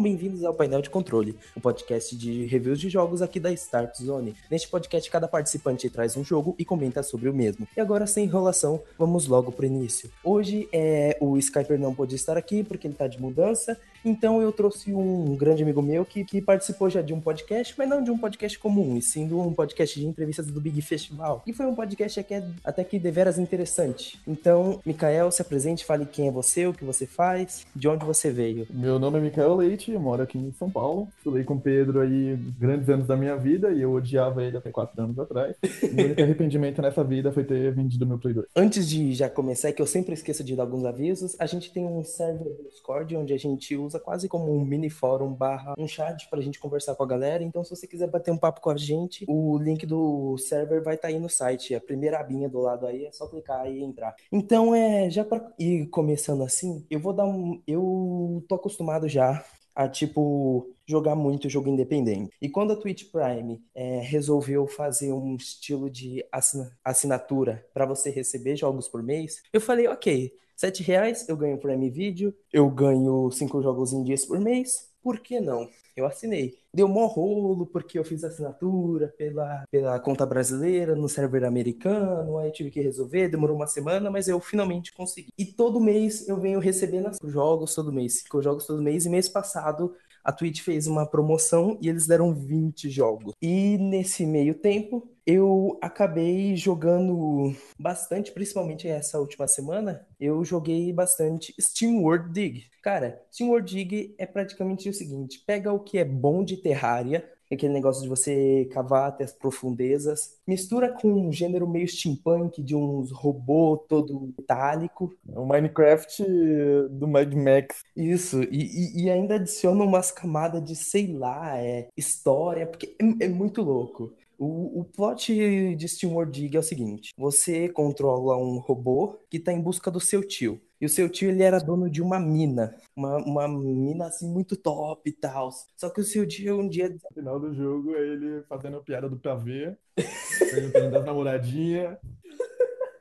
Sejam bem-vindos ao Painel de Controle, um podcast de reviews de jogos aqui da Start Zone. Neste podcast, cada participante traz um jogo e comenta sobre o mesmo. E agora, sem enrolação, vamos logo pro início. Hoje é o Skyper não pôde estar aqui porque ele tá de mudança, então eu trouxe um grande amigo meu que, que participou já de um podcast, mas não de um podcast comum, e sim de um podcast de entrevistas do Big Festival. E foi um podcast que é até que deveras interessante. Então, Mikael, se apresente, fale quem é você, o que você faz, de onde você veio. Meu nome é Mikael Leite, eu moro aqui em São Paulo. Estudei com o Pedro aí grandes anos da minha vida e eu odiava ele até quatro anos atrás. O único arrependimento nessa vida foi ter vendido meu Play 2. Antes de já começar, que eu sempre esqueço de dar alguns avisos, a gente tem um server do Discord onde a gente usa quase como um mini fórum barra um chat pra gente conversar com a galera. Então, se você quiser bater um papo com a gente, o link do server vai estar tá aí no site. A primeira abinha do lado aí é só clicar e entrar. Então, é, já pra ir começando assim, eu vou dar um. Eu tô acostumado já a tipo jogar muito jogo independente. E quando a Twitch Prime é, resolveu fazer um estilo de assinatura para você receber jogos por mês, eu falei, ok, sete reais eu ganho Prime Video, eu ganho cinco jogos em dias por mês, por que não? Eu assinei. Deu mó rolo porque eu fiz assinatura pela, pela conta brasileira no server americano, aí tive que resolver, demorou uma semana, mas eu finalmente consegui. E todo mês eu venho recebendo jogos todo mês, cinco jogos todo mês, e mês passado a Twitch fez uma promoção e eles deram 20 jogos. E nesse meio tempo, eu acabei jogando bastante, principalmente essa última semana, eu joguei bastante Steam World Dig. Cara, Steam World Dig é praticamente o seguinte: pega o que é bom de Terraria, aquele negócio de você cavar até as profundezas, mistura com um gênero meio steampunk, de uns robô todo metálico. É o Minecraft do Mad Max. Isso, e, e, e ainda adiciona umas camadas de, sei lá, é, história, porque é, é muito louco. O, o plot de SteamWorld Dig é o seguinte: você controla um robô que está em busca do seu tio. E o seu tio, ele era dono de uma mina. Uma, uma mina, assim, muito top e tal. Só que o seu tio, um dia... No final do jogo, ele fazendo piada do pavê, perguntando das namoradinhas.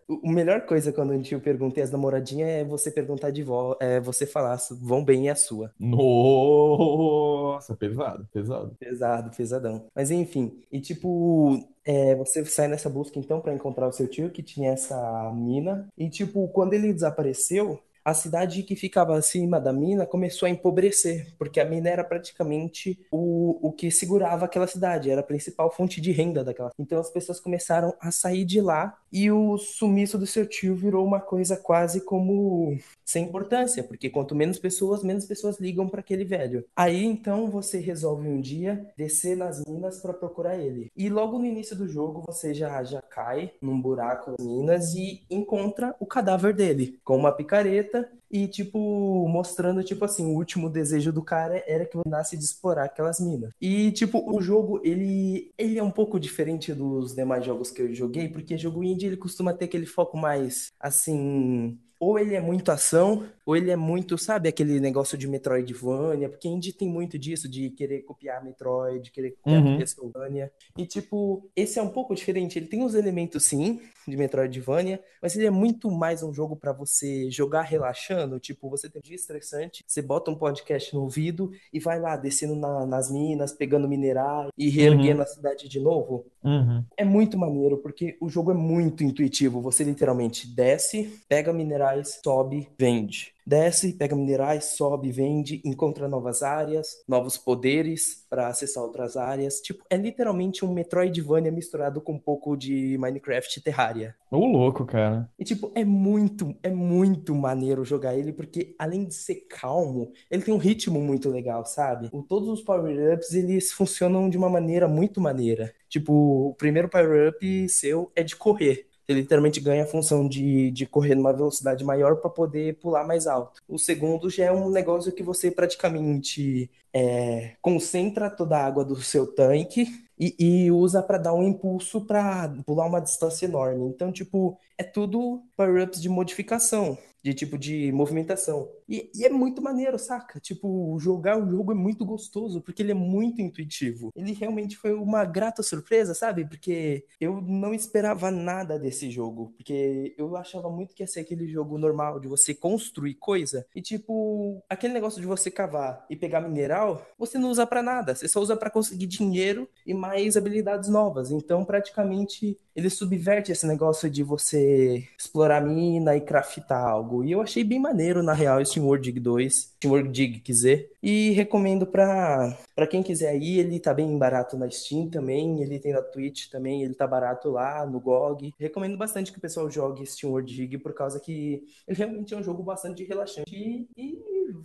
O melhor coisa quando um tio pergunta as namoradinhas é você perguntar de volta, é você falar, vão bem e a sua. Nossa, pesado, pesado. Pesado, pesadão. Mas enfim, e tipo, é, você sai nessa busca então para encontrar o seu tio que tinha essa mina. E tipo, quando ele desapareceu, a cidade que ficava acima da mina começou a empobrecer, porque a mina era praticamente o, o que segurava aquela cidade, era a principal fonte de renda daquela. Então as pessoas começaram a sair de lá e o sumiço do seu tio virou uma coisa quase como sem importância, porque quanto menos pessoas, menos pessoas ligam para aquele velho. Aí então você resolve um dia descer nas minas para procurar ele. E logo no início do jogo você já já cai num buraco nas minas e encontra o cadáver dele com uma picareta e, tipo, mostrando, tipo assim, o último desejo do cara era que nasce de explorar aquelas minas. E, tipo, o jogo, ele, ele é um pouco diferente dos demais jogos que eu joguei, porque jogo indie, ele costuma ter aquele foco mais, assim, ou ele é muito ação, ou ele é muito, sabe, aquele negócio de Metroidvania, porque Indie tem muito disso, de querer copiar Metroid, querer copiar uhum. Castlevania. E, tipo, esse é um pouco diferente. Ele tem os elementos, sim, de Metroidvania, mas ele é muito mais um jogo para você jogar relaxando. Tipo, você tem um dia estressante, você bota um podcast no ouvido e vai lá, descendo na, nas minas, pegando minerais e reerguendo uhum. a cidade de novo. Uhum. É muito maneiro, porque o jogo é muito intuitivo. Você literalmente desce, pega minerais, sobe, vende desce, pega minerais, sobe, vende, encontra novas áreas, novos poderes para acessar outras áreas. Tipo, é literalmente um Metroidvania misturado com um pouco de Minecraft Terraria. Ô, louco, cara. E tipo, é muito, é muito maneiro jogar ele, porque além de ser calmo, ele tem um ritmo muito legal, sabe? O, todos os power-ups, eles funcionam de uma maneira muito maneira. Tipo, o primeiro power-up seu é de correr. Ele literalmente ganha a função de, de correr numa velocidade maior para poder pular mais alto. O segundo já é um negócio que você praticamente é, concentra toda a água do seu tanque e, e usa para dar um impulso para pular uma distância enorme. Então, tipo, é tudo power-ups de modificação. De tipo de movimentação. E, e, é muito maneiro, saca? Tipo, jogar o jogo é muito gostoso, porque ele é muito intuitivo. Ele realmente foi uma grata surpresa, sabe? Porque eu não esperava nada desse jogo. Porque eu achava muito que ia ser aquele jogo normal de você construir coisa. E tipo, aquele negócio de você cavar e pegar mineral, você não usa para nada. Você só usa para conseguir dinheiro e mais habilidades novas. Então, praticamente, ele subverte esse negócio de você explorar mina e craftar algo. E eu achei bem maneiro, na real, esse World Dig 2, World Dig, quiser. E recomendo pra, pra quem quiser ir, ele tá bem barato na Steam também, ele tem na Twitch também, ele tá barato lá no GOG. Recomendo bastante que o pessoal jogue Steam World Dig, por causa que ele realmente é um jogo bastante relaxante e, e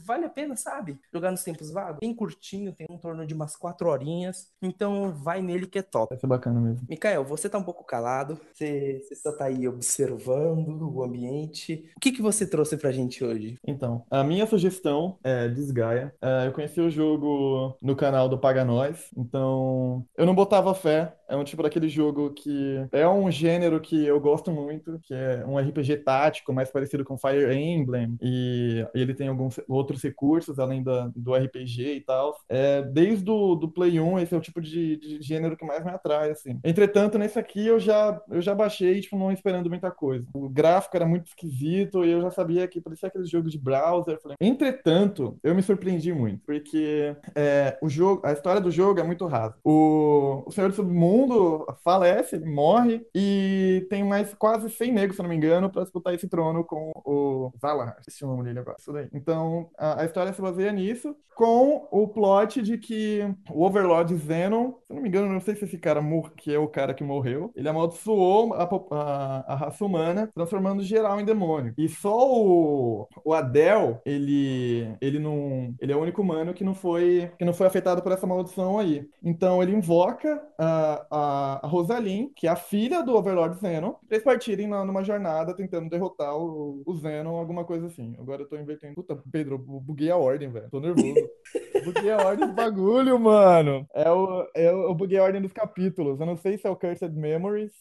vale a pena, sabe? Jogar nos tempos vagos. Bem curtinho, tem um torno de umas quatro horinhas, então vai nele que é top. Vai ser bacana mesmo. Mikael, você tá um pouco calado, você, você só tá aí observando o ambiente. O que que você trouxe pra gente hoje? Então, a minha sugestão é Desgaia. É, eu conheci o jogo no canal do Paga Nós, então eu não botava fé. É um tipo daquele jogo que é um gênero que eu gosto muito, que é um RPG tático, mais parecido com Fire Emblem, e ele tem alguns outros recursos além da, do RPG e tal. É, desde o do Play 1, esse é o tipo de, de, gênero que mais me atrai, assim. Entretanto, nesse aqui eu já, eu já baixei, tipo, não esperando muita coisa. O gráfico era muito esquisito e eu já sabia que parecia aquele jogo de browser. Falei, Entretanto, eu me surpreendi muito, porque é, o jogo, a história do jogo é muito rasa. O, o Senhor do Submundo falece, ele morre, e tem mais quase 100 negros, se não me engano, para disputar esse trono com o Valar. Esse nome dele agora. Isso daí. Então, a, a, história se baseia nisso, com o plot de que o Overlord Zenon, se não me engano, não sei se esse cara que é o cara que morreu, ele amaldiçoou a, a, a raça humana, transformando geral em demônio. E só o, o Adel, ele, ele não, ele é o único humano que não foi, que não foi afetado por essa maldição aí. Então ele invoca a, a Rosaline, que é a filha do Overlord Zenon, pra eles partirem na, numa jornada tentando derrotar o, o Zenon, alguma coisa assim. Agora eu tô invertendo. Puta, Pedro, buguei a ordem, velho. Tô nervoso. buguei a ordem do bagulho, mano. É o, é o, eu buguei a ordem dos capítulos. Eu não sei se é o Cursed Memories.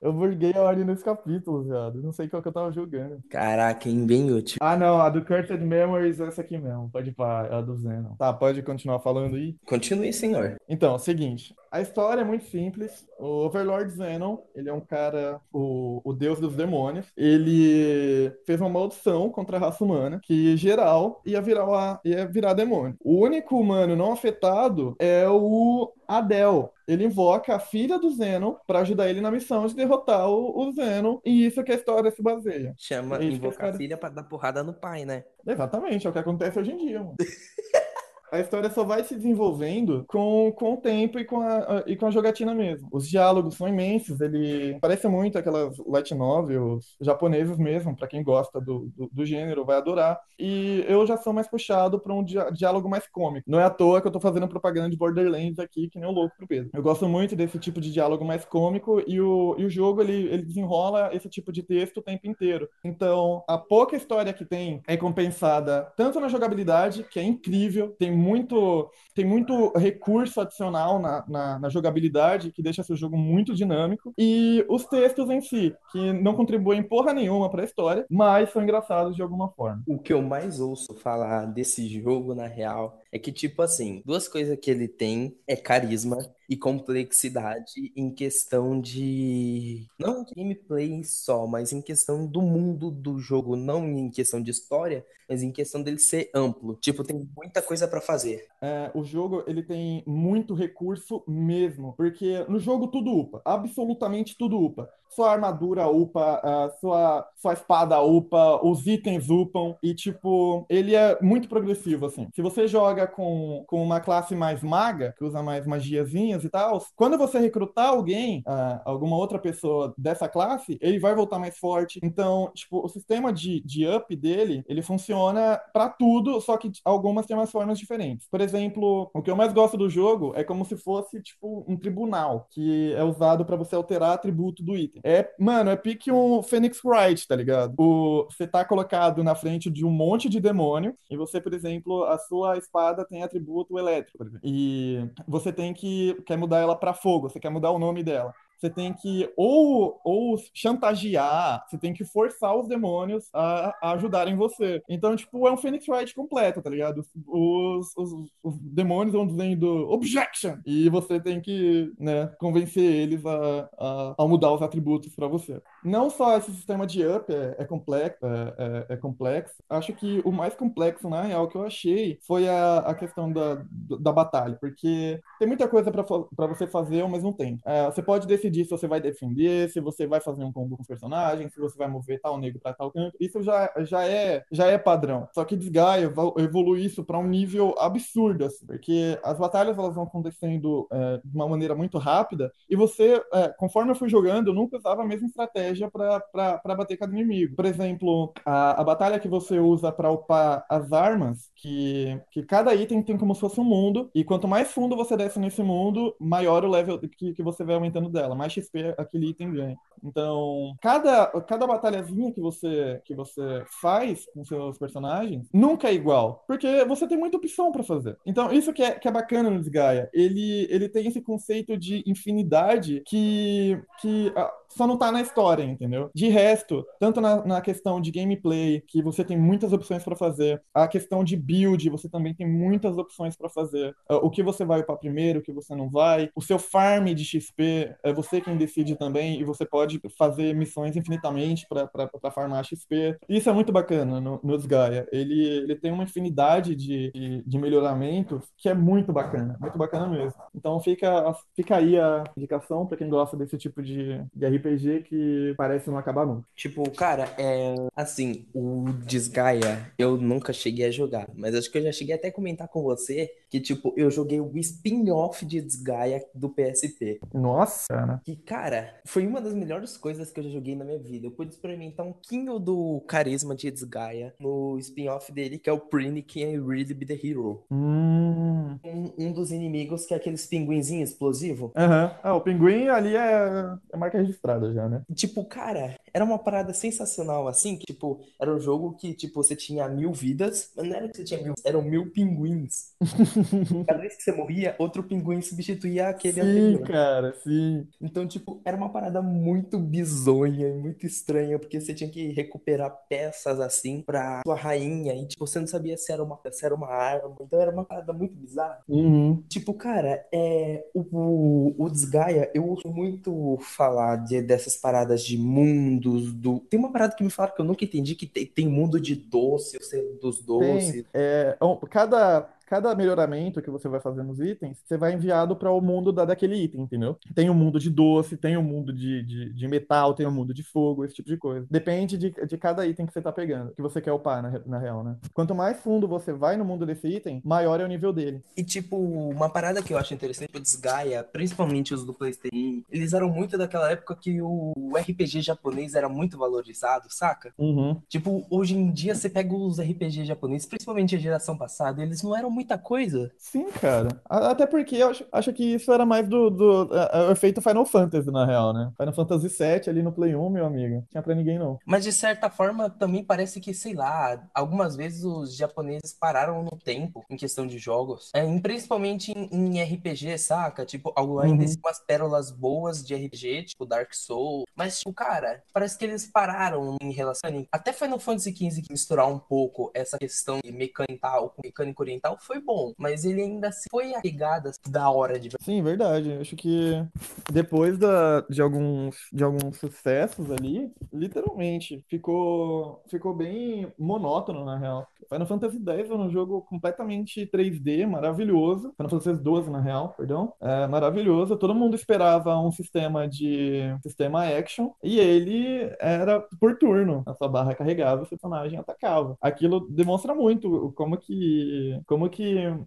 Eu buguei a ordem dos capítulos, viado. Não sei qual que eu tava jogando. Caraca, hein? Bem útil. Ah, não. A do Cursed Memories é essa aqui mesmo. Pode ir pra é a do Zenon. Tá, pode continuar falando aí? Continue, senhor. Então, é o seguinte. A história é muito simples. O Overlord Zenon, ele é um cara, o, o deus dos demônios. Ele fez uma maldição contra a raça humana, que geral ia virar, ia virar demônio. O único humano não afetado é o Adel. Ele invoca a filha do Zenon para ajudar ele na missão de derrotar o, o Zenon, e isso é que a história se baseia. Chama invocar a filha para dar porrada no pai, né? Exatamente, é o que acontece hoje em dia, mano. a história só vai se desenvolvendo com, com o tempo e com, a, e com a jogatina mesmo. Os diálogos são imensos, ele parece muito aquelas light novels japoneses mesmo, para quem gosta do, do, do, gênero, vai adorar. E eu já sou mais puxado para um diálogo mais cômico. Não é à toa que eu tô fazendo propaganda de Borderlands aqui, que nem o louco pro Pedro. Eu gosto muito desse tipo de diálogo mais cômico e o, e o jogo, ele, ele desenrola esse tipo de texto o tempo inteiro. Então, a pouca história que tem é compensada tanto na jogabilidade, que é incrível, tem muito, tem muito recurso adicional na, na, na, jogabilidade que deixa seu jogo muito dinâmico. E os textos em si, que não contribuem porra nenhuma para a história, mas são engraçados de alguma forma. O que eu mais ouço falar desse jogo, na real, é que, tipo assim, duas coisas que ele tem é carisma e complexidade em questão de. Não gameplay só, mas em questão do mundo do jogo, não em questão de história, mas em questão dele ser amplo. Tipo, tem muita coisa para fazer. É, o jogo, ele tem muito recurso mesmo, porque no jogo tudo upa, absolutamente tudo upa sua armadura upa, sua, sua espada upa, os itens upam, e tipo, ele é muito progressivo, assim. Se você joga com, com uma classe mais maga, que usa mais magiazinhas e tal, quando você recrutar alguém, uh, alguma outra pessoa dessa classe, ele vai voltar mais forte. Então, tipo, o sistema de, de up dele, ele funciona para tudo, só que algumas têm umas formas diferentes. Por exemplo, o que eu mais gosto do jogo é como se fosse, tipo, um tribunal, que é usado para você alterar atributo do item. É, mano, é pique um Phoenix Wright, tá ligado? Você tá colocado na frente de um monte de demônio e você, por exemplo, a sua espada tem atributo elétrico, e você tem que quer mudar ela para fogo, você quer mudar o nome dela. você tem que ou, ou chantagear, você tem que forçar os demônios a, a ajudarem você. Então, tipo, é um Phoenix Wright completo, tá ligado? Os, os, os demônios vão dizendo objection! E você tem que, né, convencer eles a, a, a mudar os atributos para você. Não só esse sistema de up é, é complexo, é, é, é, complexo, acho que o mais complexo, na real, que eu achei foi a, a questão da, da batalha, porque tem muita coisa para você fazer ao mesmo tempo. É, você pode decidir se você vai defender, se você vai fazer um combo com os personagens, se você vai mover tal negro para tal canto. Isso já, já, é, já é padrão. Só que Desgaia evolui isso para um nível absurdo, assim, porque as batalhas elas vão acontecendo é, de uma maneira muito rápida e você, é, conforme eu fui jogando, eu nunca usava a mesma estratégia para bater cada inimigo. Por exemplo, a, a batalha que você usa para upar as armas, que, que cada item tem como se fosse um mundo, e quanto mais fundo você desce nesse mundo, maior o level que, que você vai aumentando dela, mais XP aquele item ganha. Então, cada, cada batalhazinha que você, que você faz com seus personagens nunca é igual, porque você tem muita opção para fazer. Então, isso que é, que é bacana no Desgaia. Ele, ele tem esse conceito de infinidade que, que só não tá na história, entendeu? De resto, tanto na, na questão de gameplay, que você tem muitas opções para fazer, a questão de build, você também tem muitas opções para fazer. Uh, o que você vai upar primeiro, o que você não vai. O seu farm de XP, é você quem decide também, e você pode fazer missões infinitamente para farmar XP. Isso é muito bacana no, no Gaia. Ele, ele tem uma infinidade de, de, de melhoramentos que é muito bacana, muito bacana mesmo. Então fica, fica aí a indicação para quem gosta desse tipo de, de RPG que parece não acabar nunca. Tipo, cara, é assim, o Desgaia eu nunca cheguei a jogar, mas acho que eu já cheguei até a comentar com você que, tipo, eu joguei o spin-off de Desgaia do PSP. Nossa, cara. Que, cara, foi uma das melhores coisas que eu já joguei na minha vida. Eu pude experimentar um pouquinho do carisma de Desgaia no spin-off dele, que é o Prini Can Really Be The Hero. Hum. Um, um dos inimigos que é aqueles pinguinzinhos explosivos. Aham. Uhum. Ah, o pinguim ali é, é marca registrada já, né? Tipo, cara, era uma parada sensacional, assim, que, tipo, era um jogo que, tipo, você tinha mil vidas, mas não era que você tinha mil, eram mil pinguins. Cada vez que você morria, outro pinguim substituía aquele sim, anterior. cara, sim. Então, tipo, era uma parada muito bizonha e muito estranha, porque você tinha que recuperar peças assim pra sua rainha, e tipo, você não sabia se era uma, se era uma arma, então era uma parada muito bizarra. Uhum. Tipo, cara, é, o, o, Desgaia, eu ouço muito falar de, dessas paradas de mundos, do... Tem uma parada que me falaram que eu nunca entendi, que tem, tem mundo de doce, dos doces. Tem, é, cada cada melhoramento que você vai fazer nos itens, você vai enviado para o mundo da, daquele item, entendeu? Tem o um mundo de doce, tem o um mundo de, de, de, metal, tem o um mundo de fogo, esse tipo de coisa. Depende de, de cada item que você tá pegando, que você quer upar, na, na real, né? Quanto mais fundo você vai no mundo desse item, maior é o nível dele. E, tipo, uma parada que eu acho interessante, o Desgaia, principalmente os do PlayStation, eles eram muito daquela época que o RPG japonês era muito valorizado, saca? Uhum. Tipo, hoje em dia você pega os RPG japoneses, principalmente a geração passada, eles não eram muita coisa. Sim, cara. Até porque eu acho, acho que isso era mais do, do, do é, é, efeito Final Fantasy, na real, né? Final Fantasy VII ali no Play 1, meu amigo. Tinha pra ninguém, não. Mas de certa forma, também parece que, sei lá, algumas vezes os japoneses pararam no tempo em questão de jogos. É, principalmente em, em RPG, saca? Tipo, ainda uhum. umas pérolas boas de RPG, tipo Dark Souls. Mas, tipo, cara, parece que eles pararam em relação. Até Final Fantasy XV que misturar um pouco essa questão de mecânica com mecânica oriental foi bom, mas ele ainda foi a da hora de. Sim, verdade. Acho que depois da, de, alguns, de alguns sucessos ali, literalmente, ficou, ficou bem monótono, na real. Final Fantasy X era um jogo completamente 3D, maravilhoso. Final Fantasy XII, na real, perdão. É, maravilhoso. Todo mundo esperava um sistema de sistema action e ele era por turno. A sua barra carregava, o personagem atacava. Aquilo demonstra muito como que como que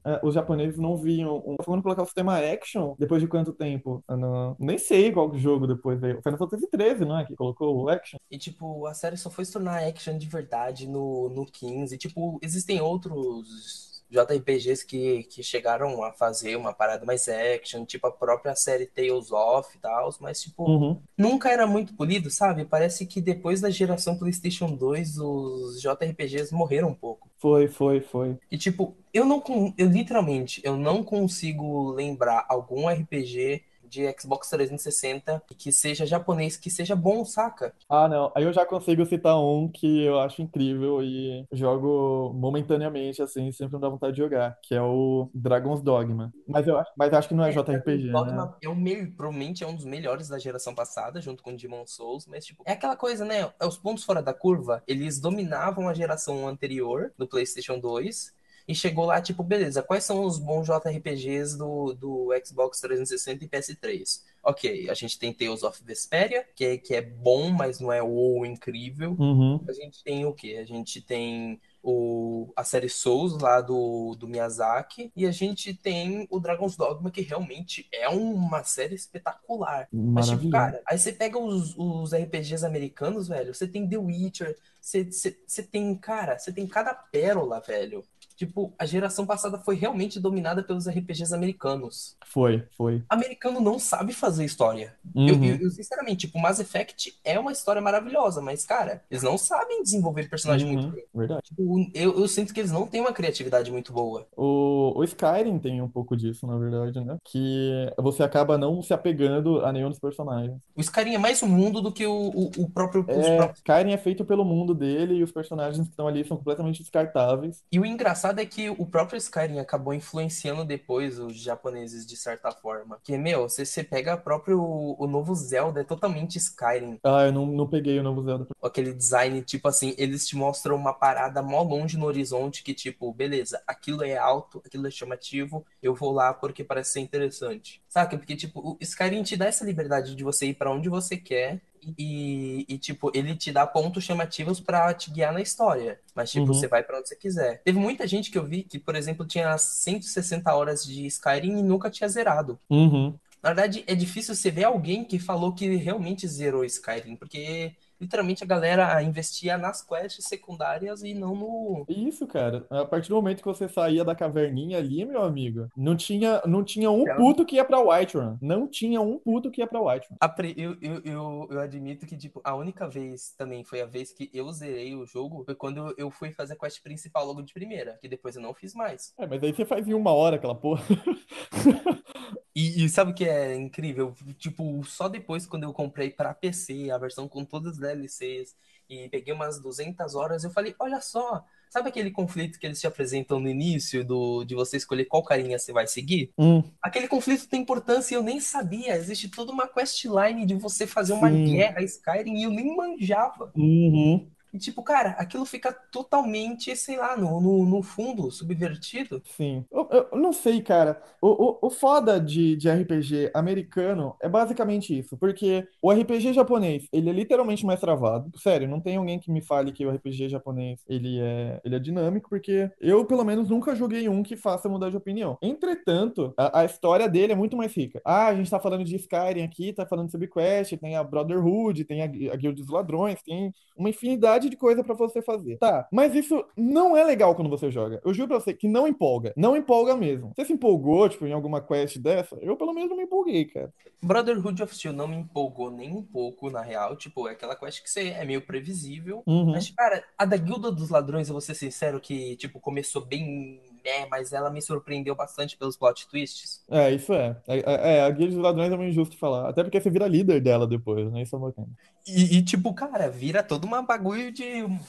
é, os japoneses não viam. Um... Falando colocar o sistema action depois de quanto tempo? Não... Nem sei qual jogo depois veio. Final Fantasy XIII, não é? Que colocou o action. E, tipo, a série só foi se tornar action de verdade no, no 15. E, tipo, existem outros JRPGs que, que chegaram a fazer uma parada mais action, tipo a própria série Tales of e tal, mas tipo, uhum. nunca era muito polido, sabe? Parece que depois da geração PlayStation 2, os JRPGs morreram um pouco. Foi, foi, foi. E tipo, eu não eu literalmente, eu não consigo lembrar algum RPG de Xbox 360 que seja japonês, que seja bom, saca? Ah, não. Aí eu já consigo citar um que eu acho incrível e jogo momentaneamente, assim, sempre me dá vontade de jogar, que é o Dragon's Dogma. Mas eu acho, mas acho que não é É, JRPG, né? Dogma é o me- provavelmente é um dos melhores da geração passada, junto com Demon Souls, mas tipo, é aquela coisa, né? É os pontos fora da curva, eles dominavam a geração anterior do PlayStation 2 e chegou lá, tipo, beleza, quais são os bons JRPGs do, do Xbox 360 e PS3? Ok, a gente tem Tales of Vesperia, que é, que é bom, mas não é o incrível. Uhum. A gente tem o quê? A gente tem o, a série Souls lá do, do Miyazaki e a gente tem o Dragon's Dogma, que realmente é uma série espetacular. Mas, tipo, cara, aí você pega os, os RPGs americanos, velho, você tem The Witcher, você, você, você tem, cara, você tem cada pérola, velho. Tipo, a geração passada foi realmente dominada pelos RPGs americanos. Foi, foi. Americano não sabe fazer história. Eu, Uhum. eu- eu, sinceramente, tipo, Mass Effect é uma história maravilhosa, mas, cara, eles não sabem desenvolver personagem muito Uhum. bem. Verdade. Tipo, eu, eu sinto que eles não têm uma criatividade muito boa. O, o Skyrim tem um pouco disso, na verdade, né? Que você acaba não se apegando a nenhum dos personagens. O Skyrim é mais um mundo do que o, o, o próprio, É, próprios. Skyrim é feito pelo mundo dele e os personagens que estão ali são completamente descartáveis. E o engraçado é que o próprio Skyrim acabou influenciando depois os japoneses de certa forma. Que, meu, você, você pega próprio o novo Zelda, é totalmente Skyrim. Ah, eu não, não peguei o novo Zelda. aquele design, tipo assim, eles te mostram uma parada mó longe no horizonte que, tipo, beleza, aquilo é alto, aquilo é chamativo, eu vou lá porque parece ser interessante. Saca? Porque, tipo, o Skyrim te dá essa liberdade de você ir pra onde você quer e, e, tipo, ele te dá pontos chamativos pra te guiar na história. Mas, tipo, Uhum. você vai pra onde você quiser. Teve muita gente que eu vi que, por exemplo, tinha 160 horas de Skyrim e nunca tinha zerado. Uhum. Na verdade, é difícil você ver alguém que falou que realmente zerou Skyrim, porque literalmente a galera investia nas quests secundárias e não no. Isso, cara. A partir do momento que você saía da caverninha ali, meu amigo, não tinha, não tinha um É. puto que ia pra Whiterun. Não tinha um puto que ia pra Whiterun. Eu, eu, eu, eu admito que, tipo, a única vez também foi a vez que eu zerei o jogo foi quando eu fui fazer a quest principal logo de primeira, que depois eu não fiz mais. É, mas aí você faz em uma hora aquela porra. E, e sabe o que é incrível? Tipo, só depois quando eu comprei pra PC, a versão com todas as DLCs, e peguei umas 200 horas, eu falei, olha só, sabe aquele conflito que eles te apresentam no início do, de você escolher qual carinha você vai seguir? Hum, Aquele conflito tem importância e eu nem sabia. Existe toda uma questline de você fazer uma Sim. guerra Skyrim e eu nem manjava. uhum. E tipo, cara, aquilo fica totalmente, sei lá, no, no, no fundo, subvertido. Sim. Eu, eu- não sei, cara. O, o, o foda de, de RPG americano é basicamente isso. Porque o RPG japonês, ele é literalmente mais travado. Sério, não tem alguém que me fale que o RPG japonês, ele é, ele é dinâmico, porque eu, pelo menos, nunca joguei um que faça mudar de opinião. Entretanto, a, a história dele é muito mais rica. Ah, a gente tá falando de Skyrim aqui, tá falando sobre Quest, tem a Brotherhood, tem a, a Guild dos Ladrões, tem uma infinidade de coisa pra você fazer. Tá, mas isso não é legal quando você joga. Eu juro pra você que não empolga. Não empolga mesmo. Você se empolgou, tipo, em alguma quest dessa? Eu, pelo menos, não me empolguei, cara. Brotherhood of Steel não me empolgou nem um pouco, na real. Tipo, é aquela quest que você é meio previsível. Uhum. Mas, cara, a da Guilda dos Ladrões, eu vou ser sincero, que, tipo, começou bem. né, mas ela me surpreendeu bastante pelos plot twists. É, isso é. É, é, é, a Guild dos Ladrões é meio injusto falar. Até porque você vira líder dela depois, né? Isso é bacana. E, e, tipo, cara, vira todo uma bagulho de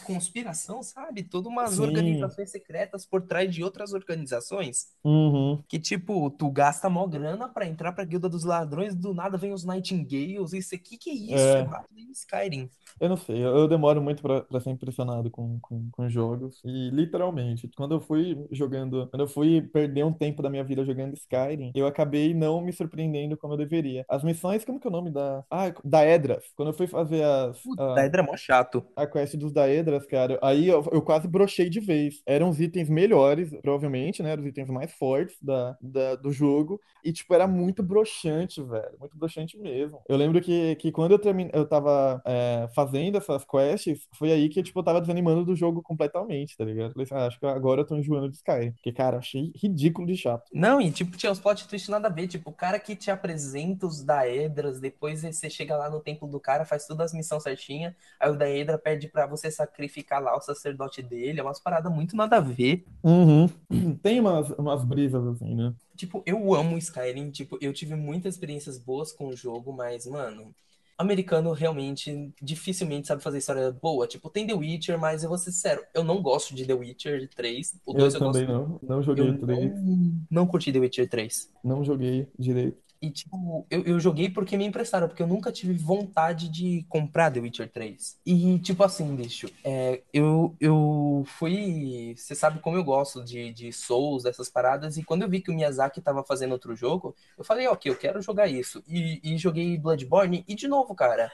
conspiração, sabe? Todas umas Sim. organizações secretas por trás de outras organizações. Uhum. Que, tipo, tu gasta mó grana pra entrar pra Guilda dos Ladrões, do nada vem os Nightingales, isso aqui, que isso? É. É Skyrim. Eu não sei, eu, eu demoro muito pra, pra ser impressionado com, com, com jogos. E literalmente, quando eu fui jogando, quando eu fui perder um tempo da minha vida jogando Skyrim, eu acabei não me surpreendendo como eu deveria. As missões, como que é o nome da. Ah, Daedras. Quando eu fui fazer as, Puta, a- Daedra é mó chato. a quest dos Daedras, cara, aí eu, eu quase brochei de vez. Eram os itens melhores, provavelmente, né? Eram os itens mais fortes da, da- do jogo. E, tipo, era muito broxante, velho. Muito broxante mesmo. Eu lembro que, que quando eu terminei, eu tava é, fazendo essas quests, foi aí que, tipo, eu tava desanimando do jogo completamente, tá ligado? Falei assim, ah, acho que agora eu tô enjoando de Skyrim. Porque, cara, achei ridículo de chato. Não, e tipo, tinha uns plot twists nada a ver. Tipo, o cara que te apresenta os Daedras, depois você chega lá no templo do cara, faz todas as missões certinhas. Aí o Daedra pede pra você sacrificar lá o sacerdote dele. É umas paradas muito nada a ver. Uhum. Tem umas, umas brisas assim, né? Tipo, eu amo Skyrim. Tipo, eu tive muitas experiências boas com o jogo, mas, mano, americano realmente dificilmente sabe fazer história boa. Tipo, tem The Witcher, mas eu vou ser sincero, eu não gosto de The Witcher 3. O Eu 2 eu, também gosto. não. Não joguei Eu o 3. não, não curti The Witcher 3. Não joguei direito. E, tipo, eu, eu joguei porque me emprestaram, porque eu nunca tive vontade de comprar The Witcher 3. E, tipo assim, bicho, é, eu, eu fui. Você sabe como eu gosto de, de Souls, dessas paradas, e quando eu vi que o Miyazaki tava fazendo outro jogo, eu falei, ok, eu quero jogar isso. E, e joguei Bloodborne, e de novo, cara.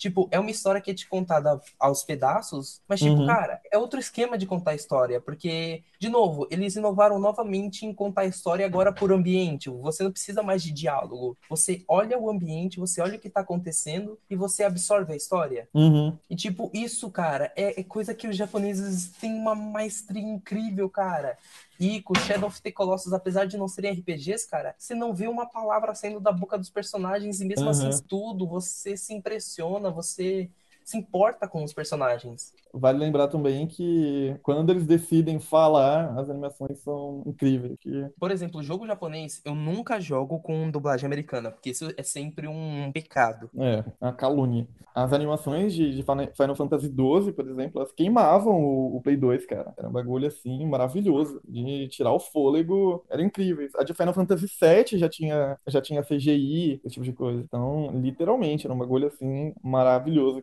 Tipo, é uma história que é te contada aos pedaços, mas, tipo, Uhum. cara, é outro esquema de contar a história, porque, de novo, eles inovaram novamente em contar a história agora por ambiente. Você não precisa mais de diálogo. Você olha o ambiente, você olha o que tá acontecendo e você absorve a história. Uhum. E, tipo, isso, cara, é, é coisa que os japoneses têm uma maestria incrível, cara. Com Shadow of the Colossus, apesar de não serem RPGs, cara, você não vê uma palavra saindo da boca dos personagens e mesmo Uhum. assim tudo, você se impressiona, você se importa com os personagens. Vale lembrar também que quando eles decidem falar, as animações são incríveis. Que... Por exemplo, jogo japonês, eu nunca jogo com dublagem americana, porque isso é sempre um pecado. É, a calúnia. As animações de, de Final Fantasy XII, por exemplo, elas queimavam o, o Play 2, cara. Era um bagulho assim maravilhoso. De tirar o fôlego, eram incríveis. A de Final Fantasy VII já tinha, já tinha CGI, esse tipo de coisa. Então, literalmente, era um bagulho assim maravilhoso.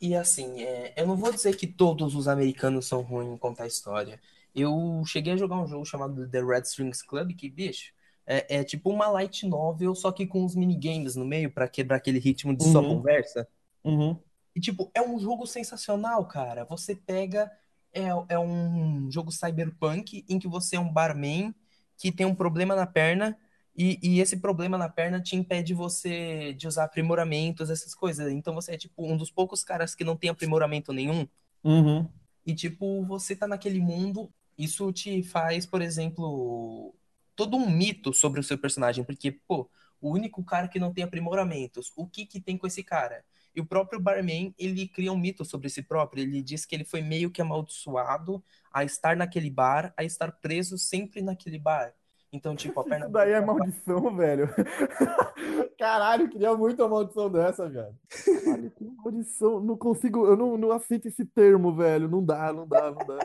E assim, é, eu não vou dizer que todos os americanos são ruins em contar história. Eu cheguei a jogar um jogo chamado The Red Strings Club, que, bicho, é, é tipo uma light novel, só que com uns minigames no meio pra quebrar aquele ritmo de só Uhum. conversa. Uhum. E, tipo, é um jogo sensacional, cara. Você pega. É, é um jogo cyberpunk em que você é um barman que tem um problema na perna. E, e esse problema na perna te impede você de usar aprimoramentos, essas coisas. Então você é, tipo, um dos poucos caras que não tem aprimoramento nenhum. Uhum. E, tipo, você tá naquele mundo. Isso te faz, por exemplo, todo um mito sobre o seu personagem. Porque, pô, o único cara que não tem aprimoramentos, o que que tem com esse cara? E o próprio Barman, ele cria um mito sobre si próprio. Ele diz que ele foi meio que amaldiçoado a estar naquele bar, a estar preso sempre naquele bar. Então, tipo, a perna Isso daí é maldição, velho. Caralho, queria muito uma maldição dessa, velho. Caralho, que maldição. Não consigo, eu não, não aceito esse termo, velho. Não dá, não dá, não dá.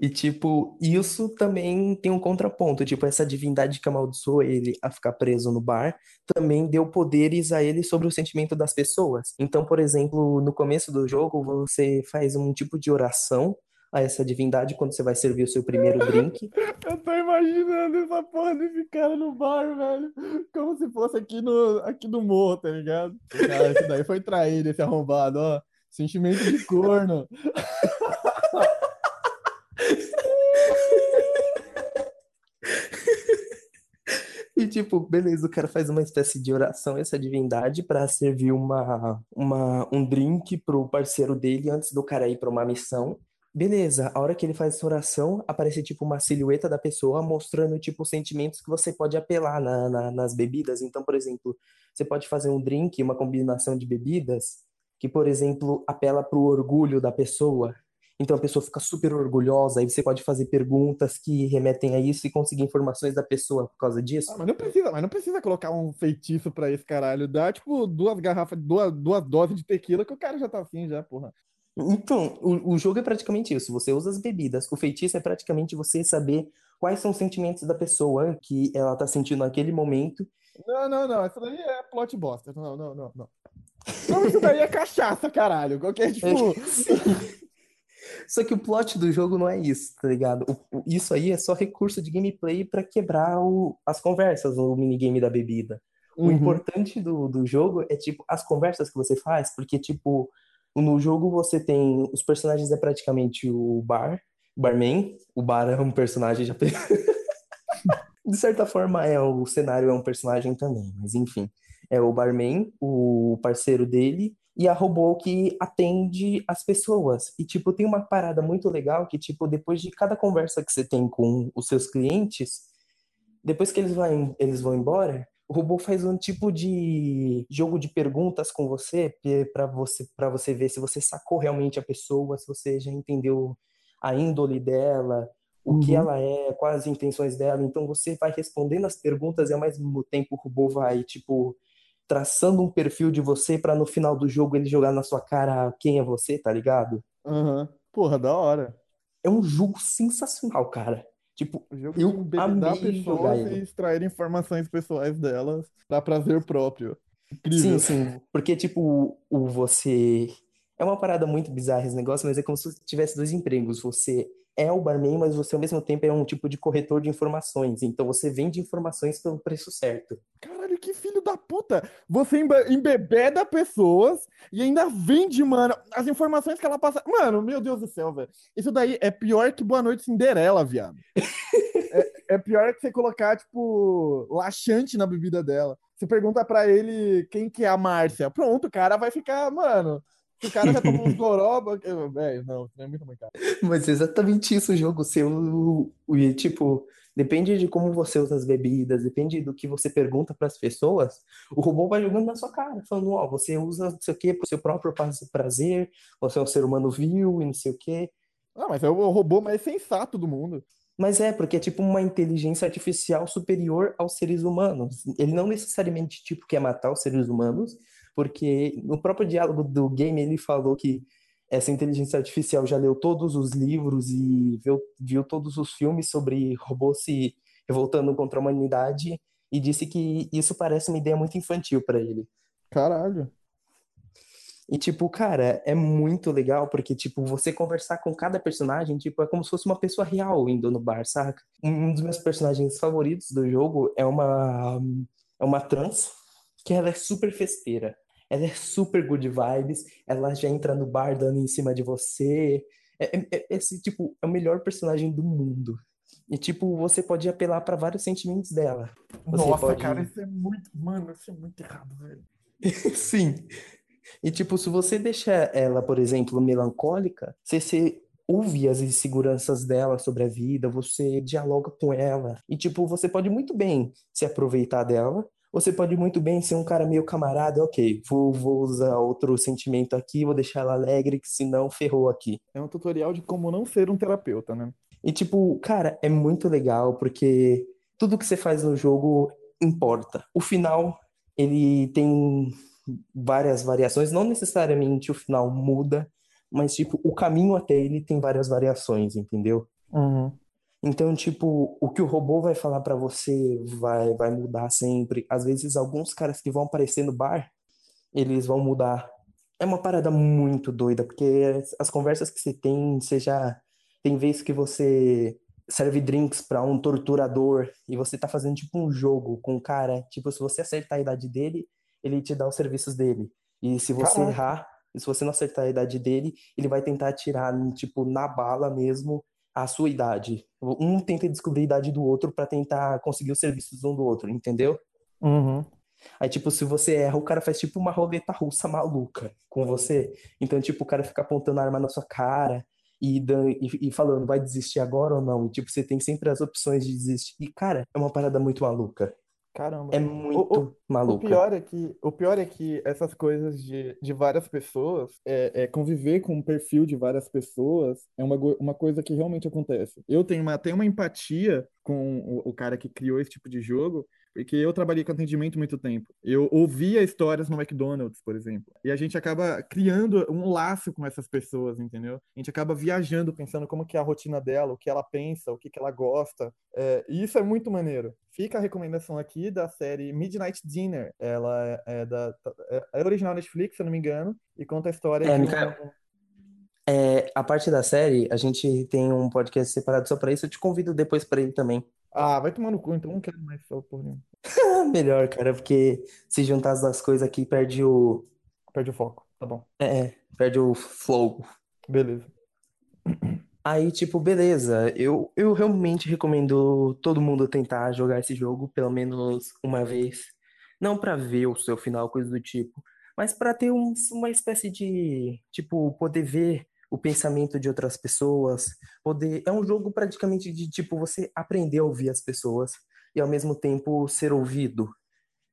E, tipo, isso também tem um contraponto. Tipo, essa divindade que amaldiçoou ele a ficar preso no bar também deu poderes a ele sobre o sentimento das pessoas. Então, por exemplo, no começo do jogo, você faz um tipo de oração a essa divindade quando você vai servir o seu primeiro drink. Eu tô imaginando essa porra desse cara no bar, velho. Como se fosse aqui no, aqui no morro, tá ligado? Cara, esse daí foi traído, esse arrombado, ó. Sentimento de corno. E, tipo, beleza, o cara faz uma espécie de oração a essa divindade para servir uma, uma, um drink pro parceiro dele antes do cara ir pra uma missão. Beleza, a hora que ele faz essa oração, aparece, tipo, uma silhueta da pessoa mostrando, tipo, sentimentos que você pode apelar na, na- nas bebidas. Então, por exemplo, você pode fazer um drink, uma combinação de bebidas, que, por exemplo, apela pro orgulho da pessoa. Então a pessoa fica super orgulhosa, aí você pode fazer perguntas que remetem a isso e conseguir informações da pesoa por causa disso. Ah, mas não precisa, mas não precisa colocar um feitiço pra esse caralho. Dá, tipo, duas garrafas, duas, duas doses de tequila que o cara já tá assim, já, porra. Então, o, o jogo é praticamente isso. Você usa as bebidas. O feitiço é praticamente você saber quais são os sentimentos da pessoa que ela tá sentindo naquele momento. Não, não, não. Isso daí é plot bosta. Não, não, não, não. Não, isso daí é cachaça, caralho. Qualquer, tipo. Só que o plot do jogo não é isso, tá ligado? O- o- isso aí é só recurso de gameplay pra quebrar o- as conversas, o minigame da bebida. O Uhum. importante do, do jogo é, tipo, as conversas que você faz, porque, tipo, no jogo você tem. Os personagens é praticamente o bar, barman. O bar é um personagem já. De certa forma, é o cenário é um personagem também, mas enfim. É o barman, o parceiro dele e a robô que atende as pessoas. E, tipo, tem uma parada muito legal que, tipo, depois de cada conversa que você tem com os seus clientes, depois que eles vão, eles vão embora, O robô faz um tipo de jogo de perguntas com você para você para você ver se você sacou realmente a pessoa, se você já entendeu a índole dela, o que Uhum. ela é, quais as intenções dela. Então você vai respondendo as perguntas e ao mesmo tempo o robô vai tipo traçando um perfil de você para no final do jogo ele jogar na sua cara quem é você, tá ligado? Aham. Porra, da hora. É um jogo sensacional, cara. Tipo, O jogo eu amei jogar pessoas e ele. extrair informações pessoais delas para prazer próprio. Sim, Incrível. sim, porque tipo, o, o você é uma parada muito bizarra esse negócio, mas é como se você tivesse dois empregos. Você é o barman, mas você ao mesmo tempo é um tipo de corretor de informações. Então você vende informações pelo preço certo. Caralho, que filho da puta! Você embe- embebeda pessoas e ainda vende, mano, as informações que ela passa. Mano, meu Deus do céu, velho. Isso daí é pior que Boa Noite Cinderela, viado. É, é pior que você colocar, tipo, laxante na bebida dela. Você pergunta pra ele quem que é a Márcia. Pronto, o cara vai ficar, mano. O cara já tomou uns goroba. eu- Velho, não, não é muito caro. Mas é exatamente isso o jogo seu. tipo, depende de como você usa as bebidas, depende do que você pergunta para as pessoas, o robô vai jogando na sua cara, falando, ó, você usa não sei o quê pro seu próprio praz- prazer, você é um ser humano vil e não sei o quê. Ah, mas é o robô mais sensato do mundo. Mas é, porque é tipo uma inteligência artificial superior aos seres humanos. Ele não necessariamente tipo quer matar os seres humanos, porque no próprio diálogo do game ele falou que essa inteligência artificial já leu todos os livros e viu, viu todos os filmes sobre robôs se revoltando contra a humanidade e disse que isso parece uma ideia muito infantil para ele. Caralho. E, tipo, cara, é muito legal porque, tipo, você conversar com cada personagem, tipo, é como se fosse uma pessoa real indo no bar, saca? Um dos meus personagens favoritos do jogo é uma, é uma trans que ela é super festeira. Ela é super good vibes, ela já entra no bar dando em cima de você. É, é- é- esse, tipo, é o melhor personagem do mundo. E, tipo, você pode apelar para vários sentimentos dela. Você Nossa, pode... cara, isso é muito. Mano, isso é muito errado, velho. Sim. E tipo, se você deixar ela, por exemplo, melancólica, você, você ouve as inseguranças dela sobre a vida, você dialoga com ela. E tipo, você pode muito bem se aproveitar dela, você pode muito bem ser um cara meio camarada, ok, vou, vou usar outro sentimento aqui, vou deixar ela alegre, que senão ferrou aqui. É um tutorial de como não ser um terapeuta, né? E tipo, cara, é muito legal porque tudo que você faz no jogo importa. O final, ele tem várias variações, não necessariamente o final muda, mas tipo, o caminho até ele tem várias variações, entendeu? Uhum. Então, tipo, o que o robô vai falar pra você vai vai mudar sempre. Às vezes alguns caras que vão aparecer no bar, eles vão mudar. É uma parada muito doida, porque as, as conversas que você tem, você já tem vezes que você serve drinks pra um torturador e você tá fazendo tipo um jogo com o cara, tipo, se você acertar a idade dele, ele te dá os serviços dele. E se você Caraca. errar, e se você não acertar a idade dele, ele vai tentar atirar, tipo, na bala mesmo a sua idade. Um tenta descobrir a idade do outro pra tentar conseguir os serviços um do outro, entendeu? Uhum. Aí, tipo, se você erra, o cara faz tipo uma roleta russa maluca com você. Então, tipo, o cara fica apontando a arma na sua cara e, dan- e, e falando, vai desistir agora ou não? E, tipo, você tem sempre as opções de desistir. E, cara, é uma parada muito maluca. Caramba. É O, muito o, o maluca. pior é que, o pior é que essas coisas de, de várias pessoas, é, é conviver com o perfil de várias pessoas é uma, go- uma coisa que realmente acontece. Eu tenho uma, tenho uma empatia com o, o cara que criou esse tipo de jogo, porque eu trabalhei com atendimento muito tempo. Eu ouvia histórias no McDonald's, por exemplo. E a gente acaba criando um laço com essas pessoas, entendeu? A gente acaba viajando, pensando como que é a rotina dela, o que ela pensa, o que que ela gosta. É, e isso é muito maneiro. Fica a recomendação aqui da série Midnight Dinner. Ela é, é da, é, é original Netflix, se eu não me engano, e conta a história É, de Micael, um. é, a parte da série, a gente tem um podcast separado só pra isso. Eu te convido depois pra ele também. Ah, vai tomar no cu, então não quero mais falar porra nenhuma. Melhor, cara, porque se juntar as duas coisas aqui, perde o, Perde o foco. Tá bom. é, perde o flow. Beleza. Aí, tipo, beleza, eu, eu realmente recomendo todo mundo tentar jogar esse jogo pelo menos uma vez. Não pra ver o seu final, coisa do tipo, mas pra ter um- uma espécie de, tipo, poder ver o pensamento de outras pessoas, poder. É um jogo praticamente de, tipo, você aprender a ouvir as pessoas e ao mesmo tempo ser ouvido.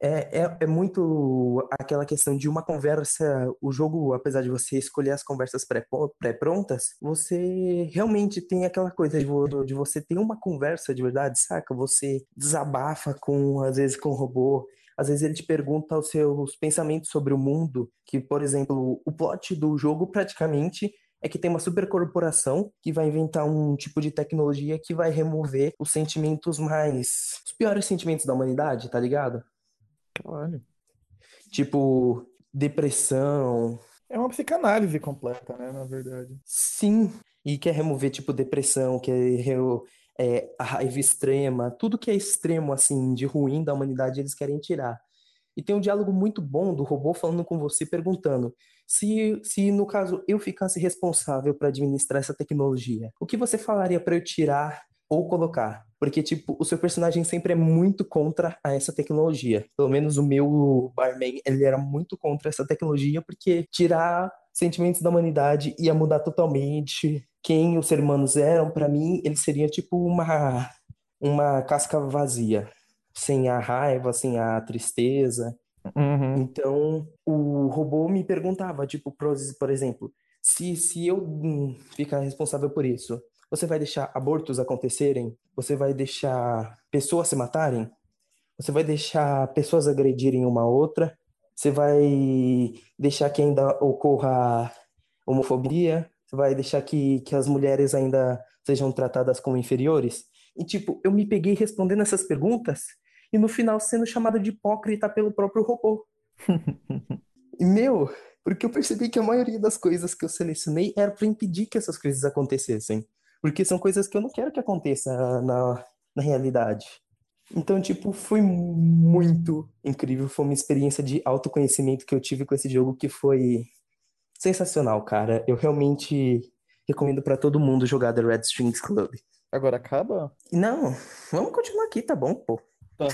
É, é, é muito aquela questão de uma conversa. O jogo, apesar de você escolher as conversas pré- pré-prontas, você realmente tem aquela coisa de, de você ter uma conversa de verdade, saca? Você desabafa com, às vezes, com o robô. Às vezes ele te pergunta os seus pensamentos sobre o mundo, que, por exemplo, o plot do jogo praticamente é que tem uma supercorporação que vai inventar um tipo de tecnologia que vai remover os sentimentos mais, os piores sentimentos da humanidade, tá ligado? Caralho. Tipo, depressão, É uma psicanálise completa, né, na verdade. sim, e quer remover, tipo, depressão, quer é, a raiva extrema, tudo que é extremo, assim, de ruim da humanidade, eles querem tirar. E tem um diálogo muito bom do robô falando com você, perguntando se, se no caso, eu ficasse responsável para administrar essa tecnologia, o que você falaria para eu tirar ou colocar? Porque, tipo, o seu personagem sempre é muito contra a essa tecnologia. Pelo menos o meu barman, ele era muito contra essa tecnologia, porque tirar sentimentos da humanidade ia mudar totalmente quem os seres humanos eram. Para mim, eles seriam tipo uma, uma casca vazia, sem a raiva, sem a tristeza. Uhum. Então, o robô me perguntava, tipo, por exemplo, se, se eu hum, ficar responsável por isso, você vai deixar abortos acontecerem? Você vai deixar pessoas se matarem? Você vai deixar pessoas agredirem uma outra? Você vai deixar que ainda ocorra homofobia? Você vai deixar que, que as mulheres ainda sejam tratadas como inferiores? E, tipo, eu me peguei respondendo essas perguntas e no final sendo chamado de hipócrita pelo próprio robô. E, meu, porque eu percebi que a maioria das coisas que eu selecionei era para impedir que essas coisas acontecessem. Porque são coisas que eu não quero que aconteça na, na realidade. Então, tipo, foi muito incrível. Foi uma experiência de autoconhecimento que eu tive com esse jogo que foi sensacional, cara. Eu realmente recomendo para todo mundo jogar The Red Strings Club. Agora acaba? Não, vamos continuar aqui, tá bom, pô. Tá.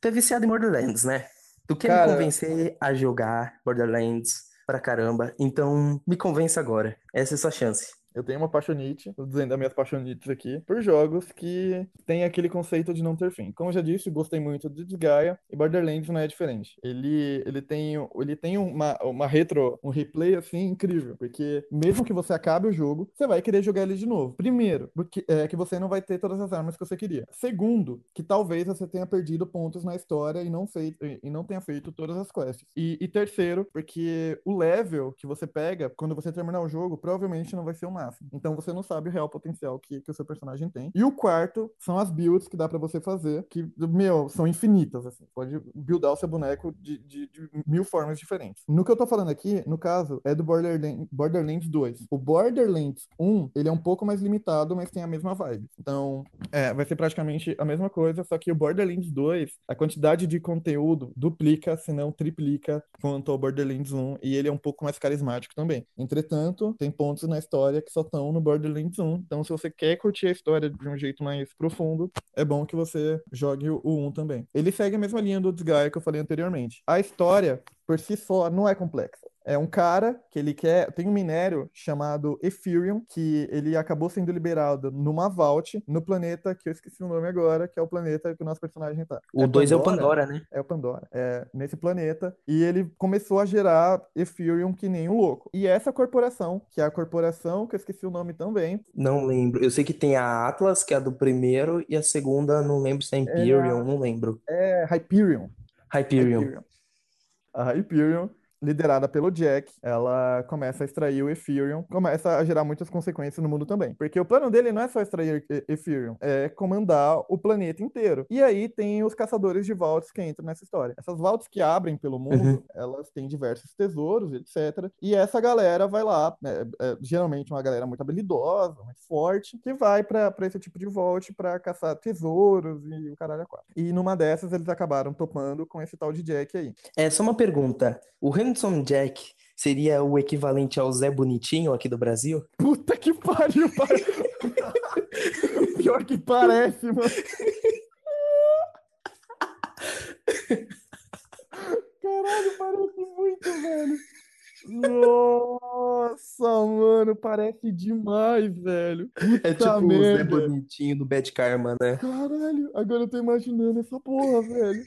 Tu é viciado em Borderlands, né? Tu quer me Cara, convencer a jogar Borderlands pra caramba, então me convence agora. Essa é a sua chance. Eu tenho uma paixonite, tô dizendo as minhas paixonites aqui, por jogos que tem aquele conceito de não ter fim. Como eu já disse, gostei muito de Desgaia e Borderlands não é diferente. Ele, ele tem, ele tem uma, uma retro, um replay assim incrível, porque mesmo que você acabe o jogo, você vai querer jogar ele de novo. Primeiro, porque é que você não vai ter todas as armas que você queria. Segundo, que talvez você tenha perdido pontos na história e não feito e não tenha feito todas as quests. E, e terceiro, porque o level que você pega quando você terminar o jogo provavelmente não vai ser o máximo. Então você não sabe o real potencial que, que o seu personagem tem. E o quarto são as builds que dá pra você fazer, que, meu, são infinitas, assim. Pode buildar o seu boneco de, de- de mil formas diferentes. No que eu tô falando aqui, no caso, é do Borderlands, Borderlands 2. O Borderlands 1, ele é um pouco mais limitado, mas tem a mesma vibe. Então, é, vai ser praticamente a mesma coisa, só que o Borderlands 2, a quantidade de conteúdo duplica, se não triplica, quanto ao Borderlands 1, e ele é um pouco mais carismático também. Entretanto, tem pontos na história que só estão no Borderlands 1, então se você quer curtir a história de um jeito mais profundo, é bom que você jogue o 1 também. Ele segue a mesma linha do Disgaea que eu falei anteriormente. A história, por si só, não é complexa. É um cara que ele quer. Tem um minério chamado Ethereum, que ele acabou sendo liberado numa vault no planeta que eu esqueci o nome agora, que é o planeta que o nosso personagem tá. O 2 é o Pandora, né? É o Pandora. É nesse planeta. E ele começou a gerar Ethereum que nem um louco. E essa corporação, que é a corporação, que eu esqueci o nome também, Não lembro. Eu sei que tem a Atlas, que é a do primeiro, e a segunda, não lembro se é Imperium, não lembro. é Hyperion. Hyperion. Hyperion. A Hyperion, liderada pelo Jack, ela começa a extrair o Ethereum, começa a gerar muitas consequências no mundo também. Porque o plano dele não é só extrair Ethereum, é comandar o planeta inteiro. E aí tem os caçadores de vaults que entram nessa história. Essas vaults que abrem pelo mundo, Uhum. elas têm diversos tesouros, etc. E essa galera vai lá, né, é, geralmente uma galera muito habilidosa, muito forte, que vai pra esse tipo de vault pra caçar tesouros e o caralho a quatro. E numa dessas eles acabaram topando com esse tal de Jack aí. É só uma pergunta. O Handsome Jack seria o equivalente ao Zé Bonitinho aqui do Brasil? Puta que pariu, pai. Pior que parece, mano. Caralho, parece muito, velho. Nossa, mano, parece demais, velho. É Puta tipo o Zé merda. Bonitinho do Bad Karma, né? Caralho, agora eu tô imaginando essa porra, velho.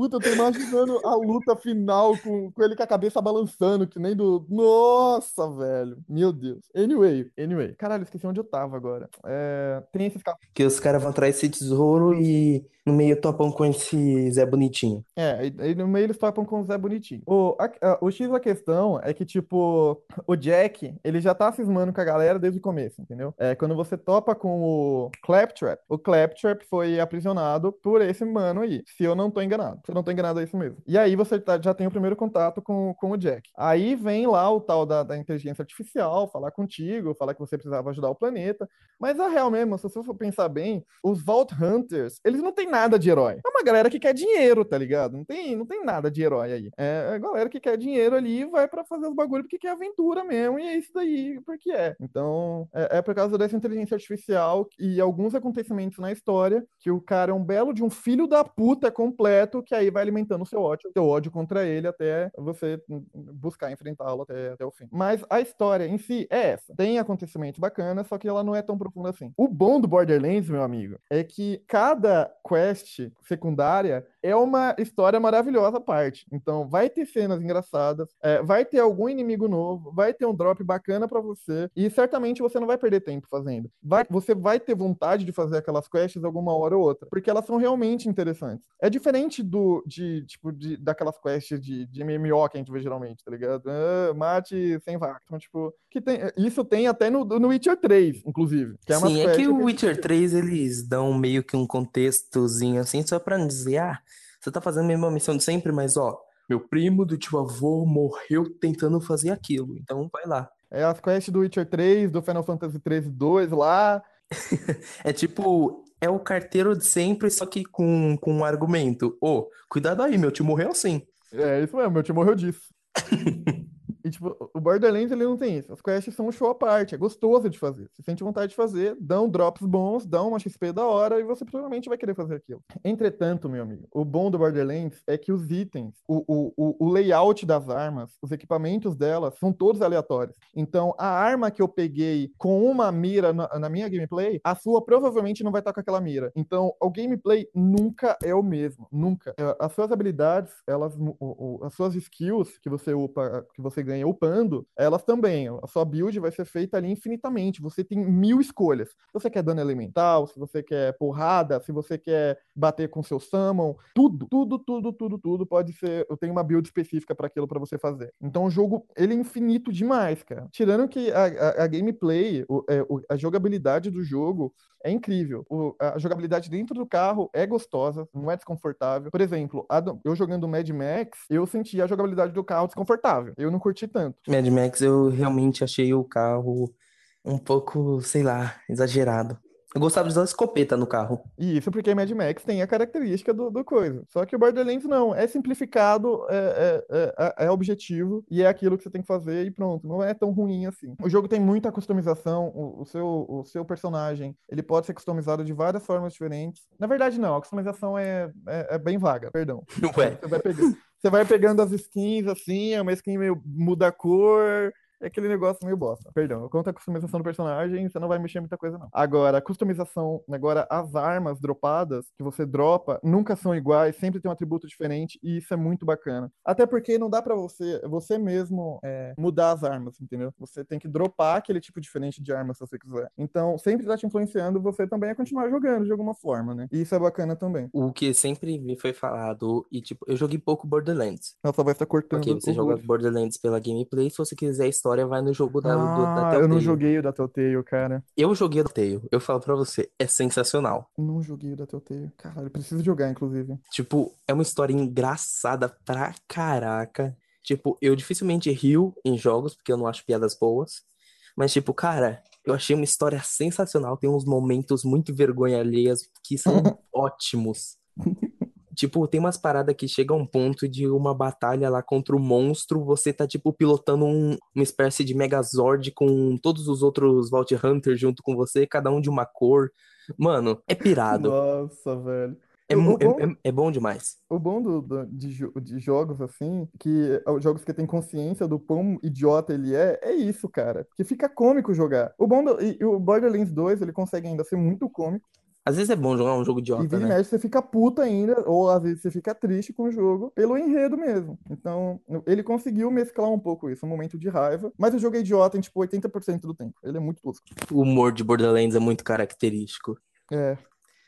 Puta, eu tô imaginando a luta final com, com ele com a cabeça balançando, que nem do. Nossa, velho. Meu Deus. Anyway, anyway. Caralho, esqueci onde eu tava agora. É... Tem esses caras. Que os caras vão atrás desse tesouro e no meio topam com esse Zé Bonitinho. É, e, e no meio eles topam com o Zé Bonitinho. O, a, a, o X da questão é que, tipo, o Jack, ele já tá cismando com a galera desde o começo, entendeu? É, quando você topa com o Claptrap, o Claptrap foi aprisionado por esse mano aí, se eu não tô enganado. Eu não tô enganado, é isso mesmo. E aí você tá, já tem o primeiro contato com, com o Jack. Aí vem lá o tal da, da inteligência artificial falar contigo, falar que você precisava ajudar o planeta. Mas a real mesmo, se você for pensar bem, os Vault Hunters, eles não têm nada de herói. É uma galera que quer dinheiro, tá ligado? Não tem, não tem nada de herói aí. É a galera que quer dinheiro ali e vai para fazer os bagulhos porque quer aventura mesmo, e é isso daí, porque é. Então, é, é por causa dessa inteligência artificial e alguns acontecimentos na história que o cara é um belo de um filho da puta completo que aí vai alimentando o seu ódio, seu ódio contra ele até você buscar enfrentá-lo até, até o fim. Mas a história em si é essa. Tem acontecimentos bacanas, só que ela não é tão profunda assim. O bom do Borderlands, meu amigo, é que cada quest secundária é uma história maravilhosa à parte. Então, vai ter cenas engraçadas, é, vai ter algum inimigo novo, vai ter um drop bacana para você, e certamente você não vai perder tempo fazendo. Vai, você vai ter vontade de fazer aquelas quests alguma hora ou outra, porque elas são realmente interessantes. É diferente do de tipo de, daquelas quests de, de MMO que a gente vê geralmente, tá ligado? Ah, mate sem vaca. Então, tipo, que tem, isso tem até no, no Witcher 3, inclusive. Que é Sim, é que o Witcher 3 eles dão meio que um contextozinho assim, só pra dizer, ah, você tá fazendo a mesma missão de sempre, mas ó, meu primo do tio avô morreu tentando fazer aquilo, então vai lá. É as quests do Witcher 3, do Final Fantasy 13 2 lá. é tipo, é o carteiro de sempre, só que com, com um argumento. Ô, oh, cuidado aí, meu tio morreu assim. É isso mesmo, meu tio morreu disso. E, tipo, o Borderlands ele não tem isso. As quests são um show à parte, é gostoso de fazer. Você sente vontade de fazer, dão drops bons, dão uma XP da hora e você provavelmente vai querer fazer aquilo. Entretanto, meu amigo, o bom do Borderlands é que os itens, o, o, o layout das armas, os equipamentos delas são todos aleatórios. Então, a arma que eu peguei com uma mira na, na minha gameplay, a sua provavelmente não vai estar com aquela mira. Então, o gameplay nunca é o mesmo. Nunca. É, as suas habilidades, elas, o, o, as suas skills que você upa, que você ganha upando, elas também. A sua build vai ser feita ali infinitamente. Você tem mil escolhas. Se você quer dano elemental, se você quer porrada, se você quer bater com seu summon, tudo, tudo, tudo, tudo, tudo pode ser. Eu tenho uma build específica para aquilo para você fazer. Então o jogo, ele é infinito demais, cara. Tirando que a, a, a gameplay, o, é, o, a jogabilidade do jogo é incrível. O, a jogabilidade dentro do carro é gostosa, não é desconfortável. Por exemplo, eu jogando Mad Max, eu senti a jogabilidade do carro desconfortável. Eu não curti curti tanto. Mad Max eu realmente achei o carro um pouco, sei lá, exagerado. Eu gostava de usar escopeta no carro. E isso porque Mad Max tem a característica do, do coisa. Só que o Borderlands não. É simplificado, é, é, é, é, objetivo e é aquilo que você tem que fazer e pronto. Não é tão ruim assim. O jogo tem muita customização. O, o seu, o seu personagem ele pode ser customizado de várias formas diferentes. Na verdade, não. A customização é, é, é bem vaga, perdão. Ué. Você vai pegando. Você vai pegando as skins assim, é uma skin meio muda a cor, é aquele negócio meio bosta. Perdão, quanto à customização do personagem, você não vai mexer muita coisa, não. Agora, a customização, agora as armas dropadas que você dropa nunca são iguais, sempre tem um atributo diferente, e isso é muito bacana. Até porque não dá para você, você mesmo é, mudar as armas, entendeu? Você tem que dropar aquele tipo diferente de arma se você quiser. Então, sempre tá te influenciando você também a continuar jogando de alguma forma, né? E isso é bacana também. O que sempre me foi falado, e tipo, eu joguei pouco Borderlands. Nossa, vai estar cortando. Porque você joga Borderlands pela gameplay, se você quiser história história vai no jogo da, ah, do, da Telltale. Eu não joguei o da Telltale, cara. Eu joguei o da Telltale. Eu falo pra você, é sensacional. Não joguei o da Telltale. Caralho, preciso jogar, inclusive. Tipo, é uma história engraçada pra caraca. Tipo, eu dificilmente rio em jogos, porque eu não acho piadas boas. Mas, tipo, cara, eu achei uma história sensacional. Tem uns momentos muito vergonha alheias que são ótimos. Tipo, tem umas paradas que chega a um ponto de uma batalha lá contra o monstro, você tá, tipo, pilotando um, uma espécie de Megazord com todos os outros Vault Hunters junto com você, cada um de uma cor. Mano, é pirado. Nossa, velho. É, bom, é, é, bom demais. O bom do, do de, de, jogos, assim, que jogos que tem consciência do quão idiota ele é, é isso, cara. Que fica cômico jogar. O bom do, e, e o Borderlands 2, ele consegue ainda ser muito cômico, Às vezes é bom jogar um jogo E idiota, vira e né? mexe, você fica puta ainda, ou às vezes você fica triste com o jogo, pelo enredo mesmo. Então, ele conseguiu mesclar um pouco isso, um momento de raiva. Mas o jogo é idiota em, tipo, 80% do tempo. Ele é muito tosco. O humor de Borderlands é muito característico. É.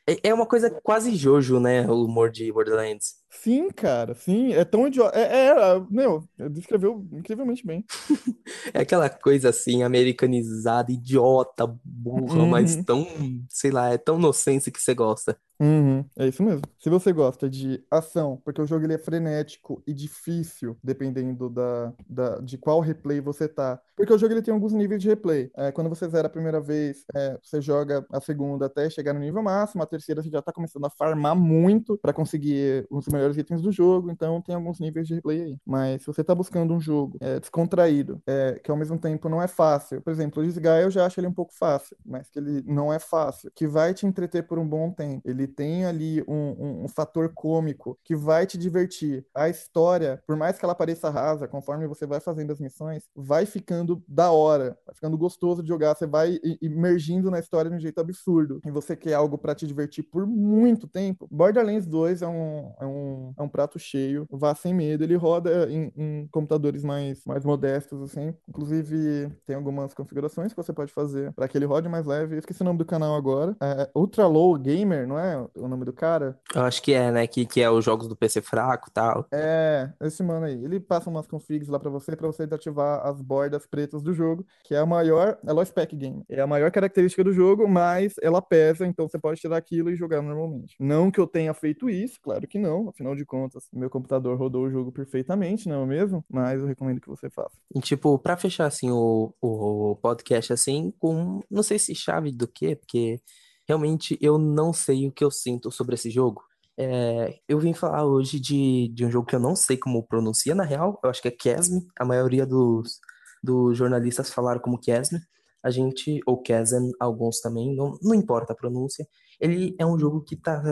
É é uma coisa quase Jojo, né? O humor de Borderlands. Sim, cara, sim. É tão idiota. É, é, meu, descreveu incrivelmente bem. É aquela coisa assim, americanizada, idiota, burra, mas Uhum. tão, sei lá, é tão inocente que você gosta. Uhum, é isso mesmo. Se você gosta de ação, porque o jogo ele é frenético e difícil, dependendo da, da, de qual replay você tá. Porque o jogo ele tem alguns níveis de replay. É, quando você zera a primeira vez, é, você joga a segunda até chegar no nível máximo, a terceira você já tá começando a farmar muito para conseguir os melhores itens do jogo, então tem alguns níveis de replay aí. Mas se você tá buscando um jogo é, descontraído, é, que ao mesmo tempo não é fácil, por exemplo, o Disgaea eu já acho ele um pouco fácil, mas que ele não é fácil, que vai te entreter por um bom tempo. Ele tem ali um, um, um fator cômico que vai te divertir. A história, por mais que ela pareça rasa, conforme você vai fazendo as missões, vai ficando da hora, vai ficando gostoso de jogar, você vai imergindo na história de um jeito absurdo. E você quer algo pra te divertir por muito tempo. Borderlands 2 é um, é um, é um prato cheio, vá sem medo, ele roda em, em computadores mais, mais modestos, assim. Inclusive, tem algumas configurações que você pode fazer para que ele rode mais leve. Eu esqueci o nome do canal agora. É Ultra Low Gamer, não é o nome do cara? Eu acho que é, né? Que, que é os jogos do PC fraco e tal. É, esse mano aí. Ele passa umas configs lá pra você, pra você desativar as bordas pretas do jogo, que é a maior, é low spec game. É a maior característica do jogo, mas ela pesa, então você pode tirar aquilo e jogar normalmente. Não que eu tenha feito isso, claro que não, afinal de contas, meu computador rodou o jogo perfeitamente, não é mesmo? Mas eu recomendo que você faça. E, tipo, pra fechar, assim, o, o podcast, assim, com, não sei se chave do quê, porque realmente eu não sei o que eu sinto sobre esse jogo. É, eu vim falar hoje de, de um jogo que eu não sei como pronuncia, na real, eu acho que é Chasm, a maioria dos, dos jornalistas falaram como Chasm, a gente, ou Chasm, alguns também, não, não importa a pronúncia, ele é um jogo que tá,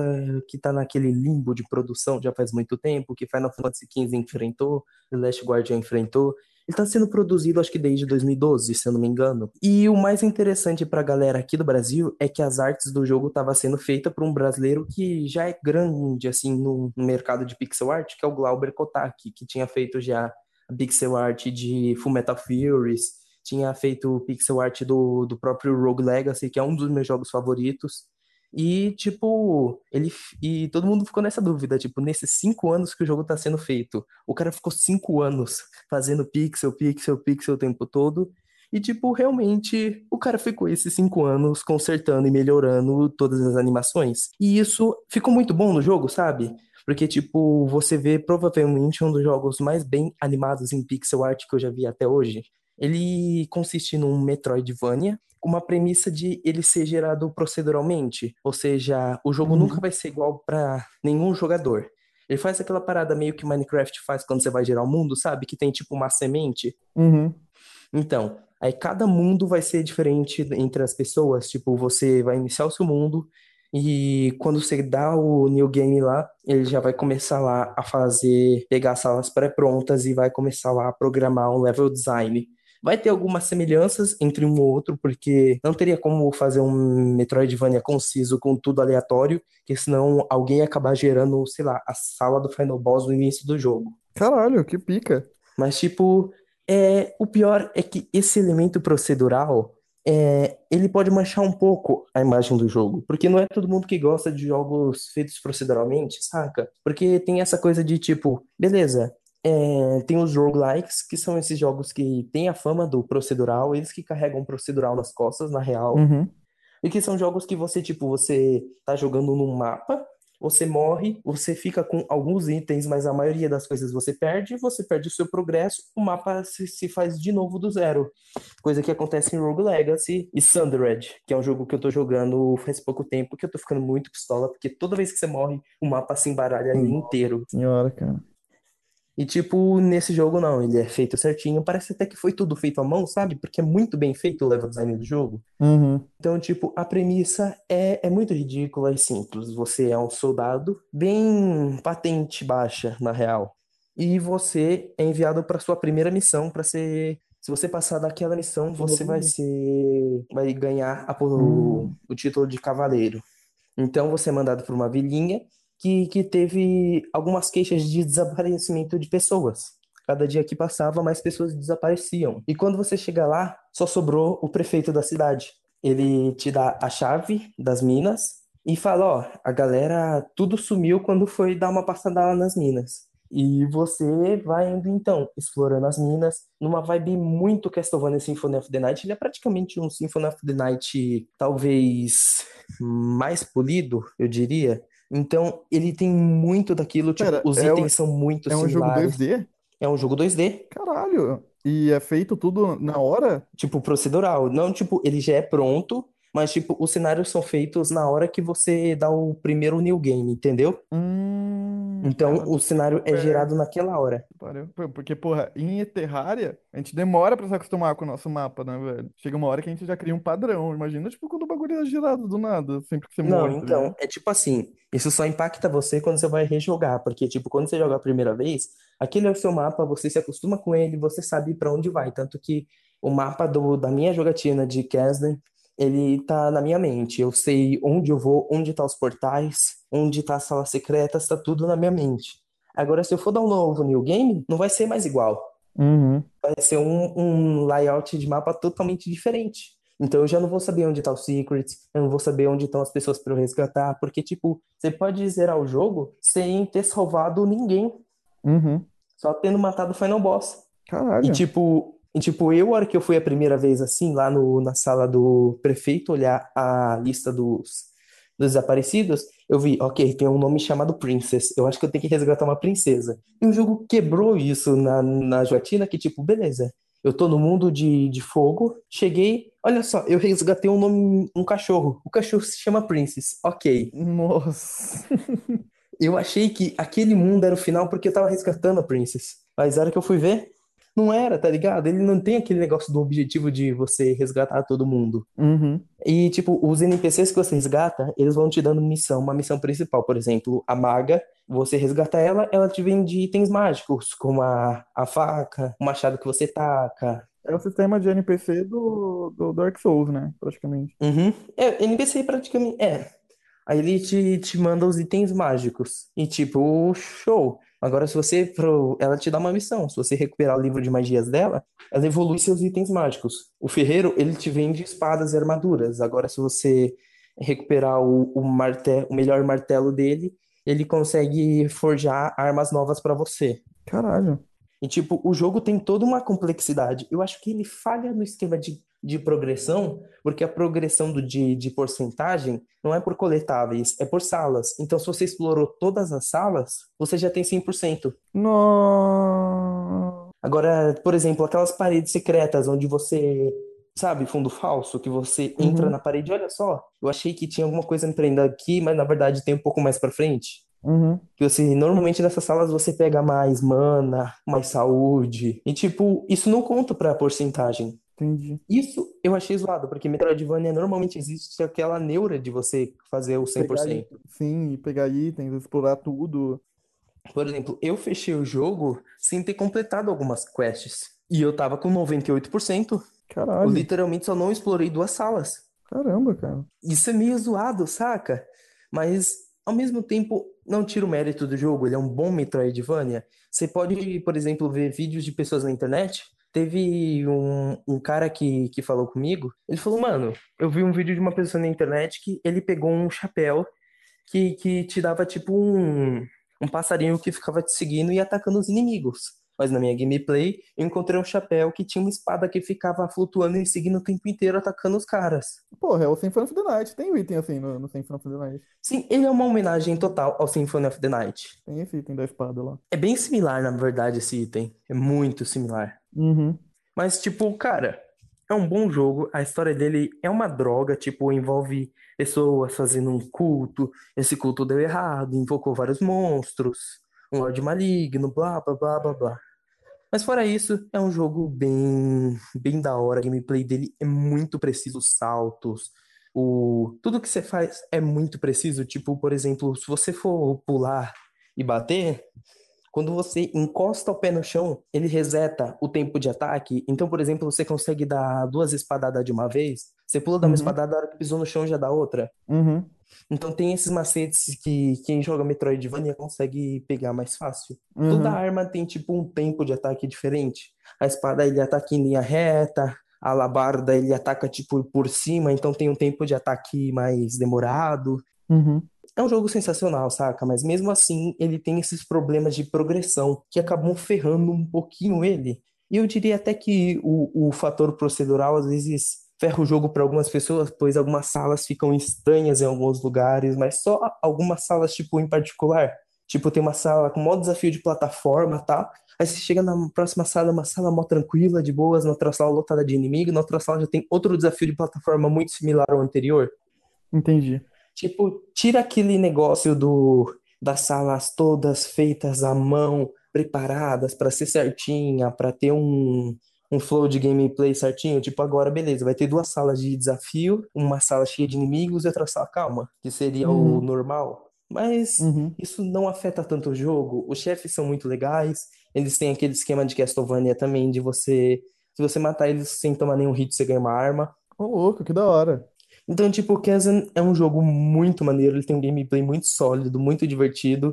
que tá naquele limbo de produção já faz muito tempo, que Final Fantasy XV enfrentou, The Last Guardian enfrentou, ele tá sendo produzido, acho que desde 2012, se eu não me engano. E o mais interessante pra galera aqui do Brasil é que as artes do jogo estavam sendo feitas por um brasileiro que já é grande, assim, no, mercado de pixel art, que é o Glauber Kotaki, que tinha feito já pixel art de Fullmetal Furies, tinha feito pixel art do, do próprio Rogue Legacy, que é um dos meus jogos favoritos. E, tipo, ele. E todo mundo ficou nessa dúvida, tipo, nesses cinco anos que o jogo tá sendo feito. O cara ficou cinco anos fazendo pixel, pixel, pixel o tempo todo. E, tipo, realmente, o cara ficou esses cinco anos consertando e melhorando todas as animações. E isso ficou muito bom no jogo, sabe? Porque, tipo, você vê provavelmente um dos jogos mais bem animados em pixel art que eu já vi até hoje. Ele consiste num Metroidvania com uma premissa de ele ser gerado proceduralmente, ou seja, o jogo Uhum. nunca vai ser igual para nenhum jogador. Ele faz aquela parada meio que Minecraft faz quando você vai gerar o mundo, sabe? Que tem tipo uma semente. Uhum. Então, aí cada mundo vai ser diferente entre as pessoas. Tipo, você vai iniciar o seu mundo e quando você dá o new game lá, ele já vai começar lá a fazer, pegar salas pré-prontas e vai começar lá a programar um level design. Vai ter algumas semelhanças entre um e outro, porque não teria como fazer um Metroidvania conciso com tudo aleatório, que senão alguém ia acabar gerando, sei lá, a sala do Final Boss no início do jogo. Caralho, que pica. Mas, tipo, é, o pior é que esse elemento procedural, é, ele pode manchar um pouco a imagem do jogo. Porque não é todo mundo que gosta de jogos feitos proceduralmente, saca? Porque tem essa coisa de, tipo, beleza, é, tem os roguelikes, que são esses jogos que têm a fama do procedural, eles que carregam procedural nas costas, na real. Uhum. E que são jogos que você, tipo, você tá jogando num mapa, você morre, você fica com alguns itens, mas a maioria das coisas você perde, você perde o seu progresso, o mapa se, se faz de novo do zero. Coisa que acontece em Rogue Legacy e Sundered, que é um jogo que eu tô jogando faz pouco tempo, que eu tô ficando muito pistola, porque toda vez que você morre, o mapa se embaralha ali inteiro. Senhora, cara. E, tipo, nesse jogo não, ele é feito certinho. Parece até que foi tudo feito à mão, sabe? Porque é muito bem feito o level design do jogo. Uhum. Então, tipo, a premissa é, é muito ridícula e simples. Você é um soldado bem patente baixa, na real. E você é enviado para sua primeira missão para ser. Se você passar daquela missão, você vai ser. Vai ganhar a- o, Hum. o título de cavaleiro. Então você é mandado para uma vilinha que, que teve algumas queixas de desaparecimento de pessoas. Cada dia que passava, mais pessoas desapareciam. E quando você chega lá, só sobrou o prefeito da cidade. Ele te dá a chave das minas e fala: Ó, a galera tudo sumiu quando foi dar uma passada lá nas minas. E você vai indo então, explorando as minas, numa vibe muito Castlevania Symphony of the Night. Ele é praticamente um Symphony of the Night, talvez mais polido, eu diria. Então, ele tem muito daquilo, tipo, Pera, os é, um- itens são muito é um jogo similares. 2D? É um jogo 2D, Caralho! E é feito tudo na hora? tipo, procedural. Não, tipo, ele já é pronto, mas, tipo, os cenários são feitos na hora que você dá o primeiro new game, entendeu? Hum, Então, o cenário é é. gerado naquela hora. pariu. Pô, Porque, porra, em Terraria, a gente demora pra se acostumar com o nosso mapa, né, velho? Chega uma hora que a gente já cria um padrão. Imagina, tipo, quando o bagulho é girado do nada, sempre que você Não, morre, tá então, ligado? é tipo assim, isso só impacta você quando você vai rejogar, porque, tipo, quando você joga a primeira vez, aquele é o seu mapa, você se acostuma com ele, você sabe pra onde vai, tanto que o mapa do, da minha jogatina de Kasdan, ele tá na minha mente, eu sei onde eu vou, onde tá os portais, onde tá as salas secretas, tá tudo na minha mente. Agora, se eu for dar um novo new game, não vai ser mais igual. Uhum. vai ser um, um layout de mapa totalmente diferente. Então eu já não vou saber onde tá o secret, eu não vou saber onde estão as pessoas para eu resgatar, porque, tipo, você pode zerar o jogo sem ter salvado ninguém, Uhum. só tendo matado o final boss. E Caralho. tipo, e, tipo, eu, a hora que eu fui a primeira vez assim, lá no, na sala do prefeito, olhar a lista dos, dos desaparecidos, eu vi, ok, tem um nome chamado Princess. Eu acho que eu tenho que resgatar uma princesa. E o jogo quebrou isso na, na jogatina, que tipo, beleza, eu tô no mundo de, de fogo, cheguei, olha só, eu resgatei um nome, um cachorro. O cachorro se chama Princess. Ok. Nossa. Eu achei que aquele mundo era o final porque eu tava resgatando a Princess. Mas a hora que eu fui ver, não era, tá ligado? Ele não tem aquele negócio do objetivo de você resgatar todo mundo. Uhum. E, tipo, os NPCs que você resgata, eles vão te dando missão, uma missão principal. Por exemplo, a maga, você resgata ela, ela te vende itens mágicos, como a, a faca, o machado que você taca. É o sistema de NPC do, do Dark Souls, né? Praticamente. Uhum. É, NPC praticamente. É. Aí ele te, te manda os itens mágicos. E, tipo, show. Agora, se você. Ela te dá uma missão. Se você recuperar o livro de magias dela, ela evolui seus itens mágicos. O ferreiro, ele te vende espadas e armaduras. Agora, se você recuperar o, o, marte... o melhor martelo dele, ele consegue forjar armas novas pra você. Caralho. E, tipo, o jogo tem toda uma complexidade. Eu acho que ele falha no esquema de, de progressão, porque a progressão do, de, de porcentagem não é por coletáveis, é por salas. Então, se você explorou todas as salas, você já tem 100%. No... Agora, por exemplo, aquelas paredes secretas onde você, sabe, fundo falso, que você entra Uhum. na parede, olha só, eu achei que tinha alguma coisa me prendendo aqui, mas na verdade tem um pouco mais pra frente. Uhum. Que você, normalmente nessas salas você pega mais mana, mais saúde. E tipo, isso não conta pra porcentagem. Entendi. Isso eu achei zoado, porque Metroidvania normalmente existe aquela neura de você fazer o Pegar 100%. itens, sim, pegar itens, explorar tudo. Por exemplo, eu fechei o jogo sem ter completado algumas quests. E eu tava com 98%. Eu Caralho. literalmente só não explorei duas salas. Caramba, cara. Isso é meio zoado, saca? Mas, ao mesmo tempo, não tira o mérito do jogo. Ele é um bom Metroidvania. Você pode, por exemplo, ver vídeos de pessoas na internet. Teve um, um cara que, que falou comigo. Ele falou, mano, eu vi um vídeo de uma pessoa na internet que ele pegou um chapéu que, que te dava tipo um, um passarinho que ficava te seguindo e atacando os inimigos. Mas na minha gameplay, eu encontrei um chapéu que tinha uma espada que ficava flutuando e seguindo o tempo inteiro atacando os caras. Porra, é o Symphony of the Night. Tem um item assim no, no Symphony of the Night. Sim, ele é uma homenagem total ao Symphony of the Night. Tem esse item da espada lá. É bem similar, na verdade, esse item. É muito similar. Uhum. Mas, tipo, cara, é um bom jogo. A história dele é uma droga, tipo, envolve pessoas fazendo um culto. Esse culto deu errado, invocou vários monstros, um Lorde maligno, blá, blá, blá, blá, blá. Mas fora isso, é um jogo bem, bem da hora. A gameplay dele é muito preciso, os saltos, o tudo que você faz é muito preciso. Tipo, por exemplo, se você for pular e bater, quando você encosta o pé no chão, ele reseta o tempo de ataque. Então, por exemplo, você consegue dar duas espadadas de uma vez. Você pula, dá uma Uhum. espadada, a hora que pisou no chão já dá outra. Uhum. Então tem esses macetes que quem joga Metroidvania consegue pegar mais fácil. Uhum. Toda arma tem tipo um tempo de ataque diferente. A espada ele ataca em linha reta, a alabarda ele ataca tipo por cima, então tem um tempo de ataque mais demorado. Uhum. É um jogo sensacional, saca? Mas mesmo assim, ele tem esses problemas de progressão que acabam ferrando um pouquinho ele. E eu diria até que o, o fator procedural às vezes ferra o jogo para algumas pessoas, pois algumas salas ficam estranhas em alguns lugares, mas só algumas salas, tipo, em particular. Tipo, tem uma sala com maior desafio de plataforma, tá? Aí você chega na próxima sala, uma sala mó tranquila, de boas, na outra sala lotada de inimigo, na outra sala já tem outro desafio de plataforma muito similar ao anterior. Entendi. Tipo, tira aquele negócio do das salas todas feitas à mão, preparadas para ser certinha, para ter um, um flow de gameplay certinho. Tipo, agora, beleza, vai ter duas salas de desafio, uma sala cheia de inimigos e outra sala calma, que seria o Uhum. normal. Mas Uhum. isso não afeta tanto o jogo. Os chefes são muito legais, eles têm aquele esquema de Castlevania também, de você. Se você matar eles sem tomar nenhum hit, você ganha uma arma. Ô, louco, que da hora. Então, tipo, o é um jogo muito maneiro, ele tem um gameplay muito sólido, muito divertido.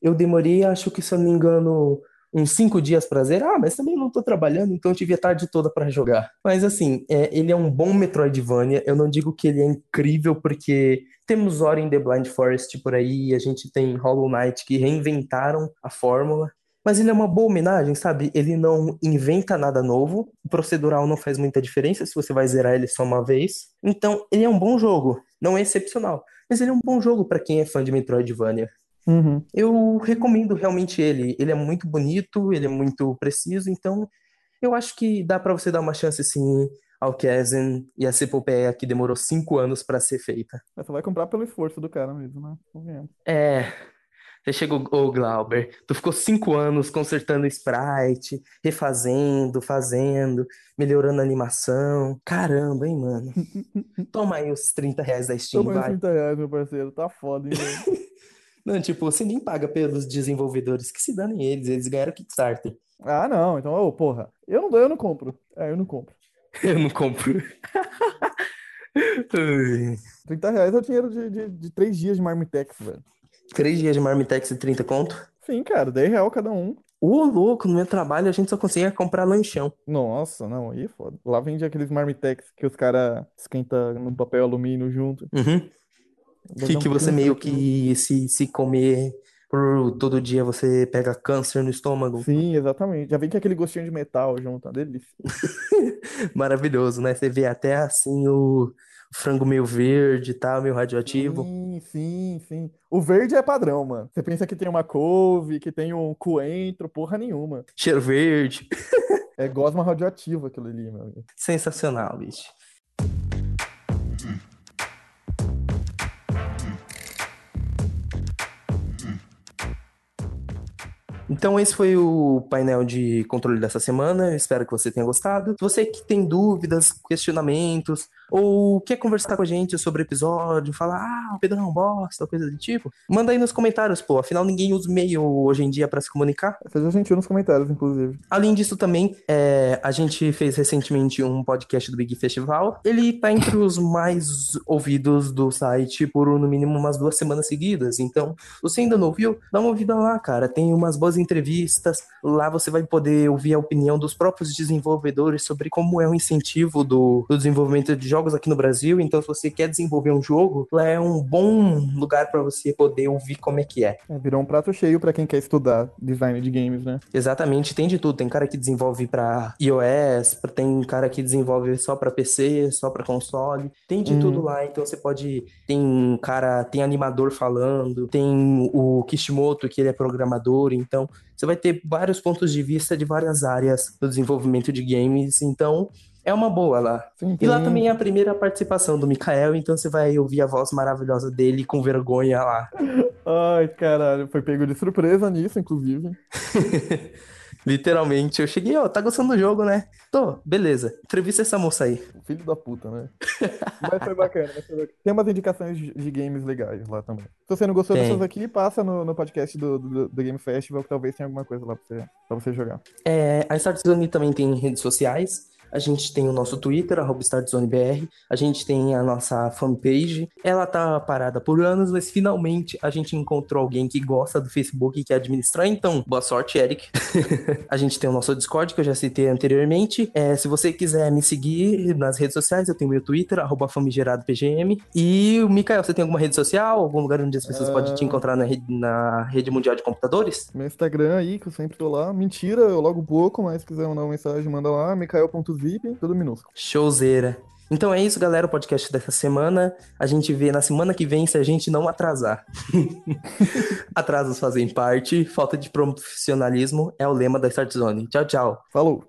Eu demorei, acho que, se eu não me engano, uns cinco dias pra zerar, mas também não tô trabalhando, então eu tive a tarde toda pra jogar. Mas assim, é, ele é um bom Metroidvania. Eu não digo que ele é incrível, porque temos Ori in the Blind Forest por aí, a gente tem Hollow Knight que reinventaram a fórmula. Mas ele é uma boa homenagem, sabe? Ele não inventa nada novo. O procedural não faz muita diferença se você vai zerar ele só uma vez. Então, ele é um bom jogo. Não é excepcional, mas ele é um bom jogo pra quem é fã de Metroidvania. Uhum. Eu recomendo realmente ele. Ele é muito bonito, ele é muito preciso, então eu acho que dá pra você dar uma chance sim ao Kazan e a Epopeia que demorou cinco anos pra ser feita. Mas você vai comprar pelo esforço do cara mesmo, né? Convenhamos. Você chegou, ô Glauber, tu ficou cinco anos consertando sprite, refazendo, fazendo, melhorando a animação. Caramba, hein, mano? Toma aí os 30 reais da Steam, Toma aí vai. 30 reais, meu parceiro. Tá foda, hein, velho? Não, tipo, você nem paga pelos desenvolvedores, que se danem eles, eles ganharam o Kickstarter. Ah, não. Então, ô, porra. Eu não dou, eu não compro. É, eu não compro. Eu não compro. Ai. 30 reais é o dinheiro de, de, de 3 dias de Marmitex, velho. Três dias de Marmitex e 30 conto? Sim, cara, 10 real cada um. Ô, louco, no meu trabalho a gente só conseguia comprar lanchão. Nossa, não, aí é foda. Lá vende aqueles Marmitex que os caras esquentam no papel alumínio junto. Uhum. Que, que você meio que se, se comer por todo dia você pega câncer no estômago. Sim, exatamente. Já vem com aquele gostinho de metal junto, uma delícia. Maravilhoso, né? Você vê até assim o frango meio verde e tal, meio radioativo. Sim, sim, sim. O verde é padrão, mano. Você pensa que tem uma couve, que tem um coentro, porra nenhuma. Cheiro verde. É gosma radioativa aquilo ali, meu amigo. Sensacional, bicho. Então esse foi o painel de controle dessa semana. Eu espero que você tenha gostado. Se você que tem dúvidas, questionamentos ou quer conversar com a gente sobre o episódio, falar, ah, o Pedro não bosta, coisa do tipo, manda aí nos comentários, pô. Afinal, ninguém usa e-mail hoje em dia para se comunicar. Seja gentil nos comentários, inclusive. Além disso, também, é, a gente fez recentemente um podcast do Big Festival. Ele tá entre os mais ouvidos do site por no mínimo umas duas semanas seguidas. Então, se você ainda não ouviu, dá uma ouvida lá, cara. Tem umas boas entrevistas. Lá você vai poder ouvir a opinião dos próprios desenvolvedores sobre como é o incentivo do, do desenvolvimento de jogos aqui no Brasil. Então, se você quer desenvolver um jogo, lá é um bom lugar para você poder ouvir como é que é. É, virou um prato cheio pra quem quer estudar design de games, né? Exatamente, tem de tudo. Tem cara que desenvolve para iOS, tem cara que desenvolve só para PC, só para console. Tem de Uhum. tudo lá. Então você pode. Tem cara, tem animador falando, tem o Kishimoto, que ele é programador. Então você vai ter vários pontos de vista de várias áreas do desenvolvimento de games. Então é uma boa lá. Sim, E lá também é a primeira participação do Mikael, então você vai ouvir a voz maravilhosa dele com vergonha lá. Ai, caralho, foi pego de surpresa nisso, inclusive. Literalmente, eu cheguei, ó, tá gostando do jogo, né? Tô, beleza. Entrevista essa moça aí. Filho da puta, né? Mas foi bacana, mas foi bacana. Tem umas indicações de de games legais lá também. Se você não gostou Tem. dessas aqui, passa no, no podcast do, do, do Game Festival, que talvez tenha alguma coisa lá pra você, pra você jogar. É, a Start Zone também tem redes sociais. A gente tem o nosso Twitter, arroba StartZoneBR. A gente tem a nossa fanpage. Ela tá parada por anos, mas finalmente a gente encontrou alguém que gosta do Facebook e quer administrar. Então, boa sorte, Eric. a gente tem o nosso Discord, que eu já citei anteriormente. É, se você quiser me seguir nas redes sociais, eu tenho meu Twitter, arroba famigeradopgm. E, Mikael, você tem alguma rede social? Algum lugar onde as pessoas uh... podem te encontrar na rede, na rede mundial de computadores? Meu Instagram aí, que eu sempre tô lá. Mentira, eu logo pouco, mas se quiser mandar uma mensagem, manda lá, mikael.zip, tudo minúsculo. Showzeira. Então é isso, galera, o podcast dessa semana. A gente vê na semana que vem se a gente não atrasar. Atrasos fazem parte, falta de profissionalismo é o lema da Start Zone. Tchau, tchau. Falou.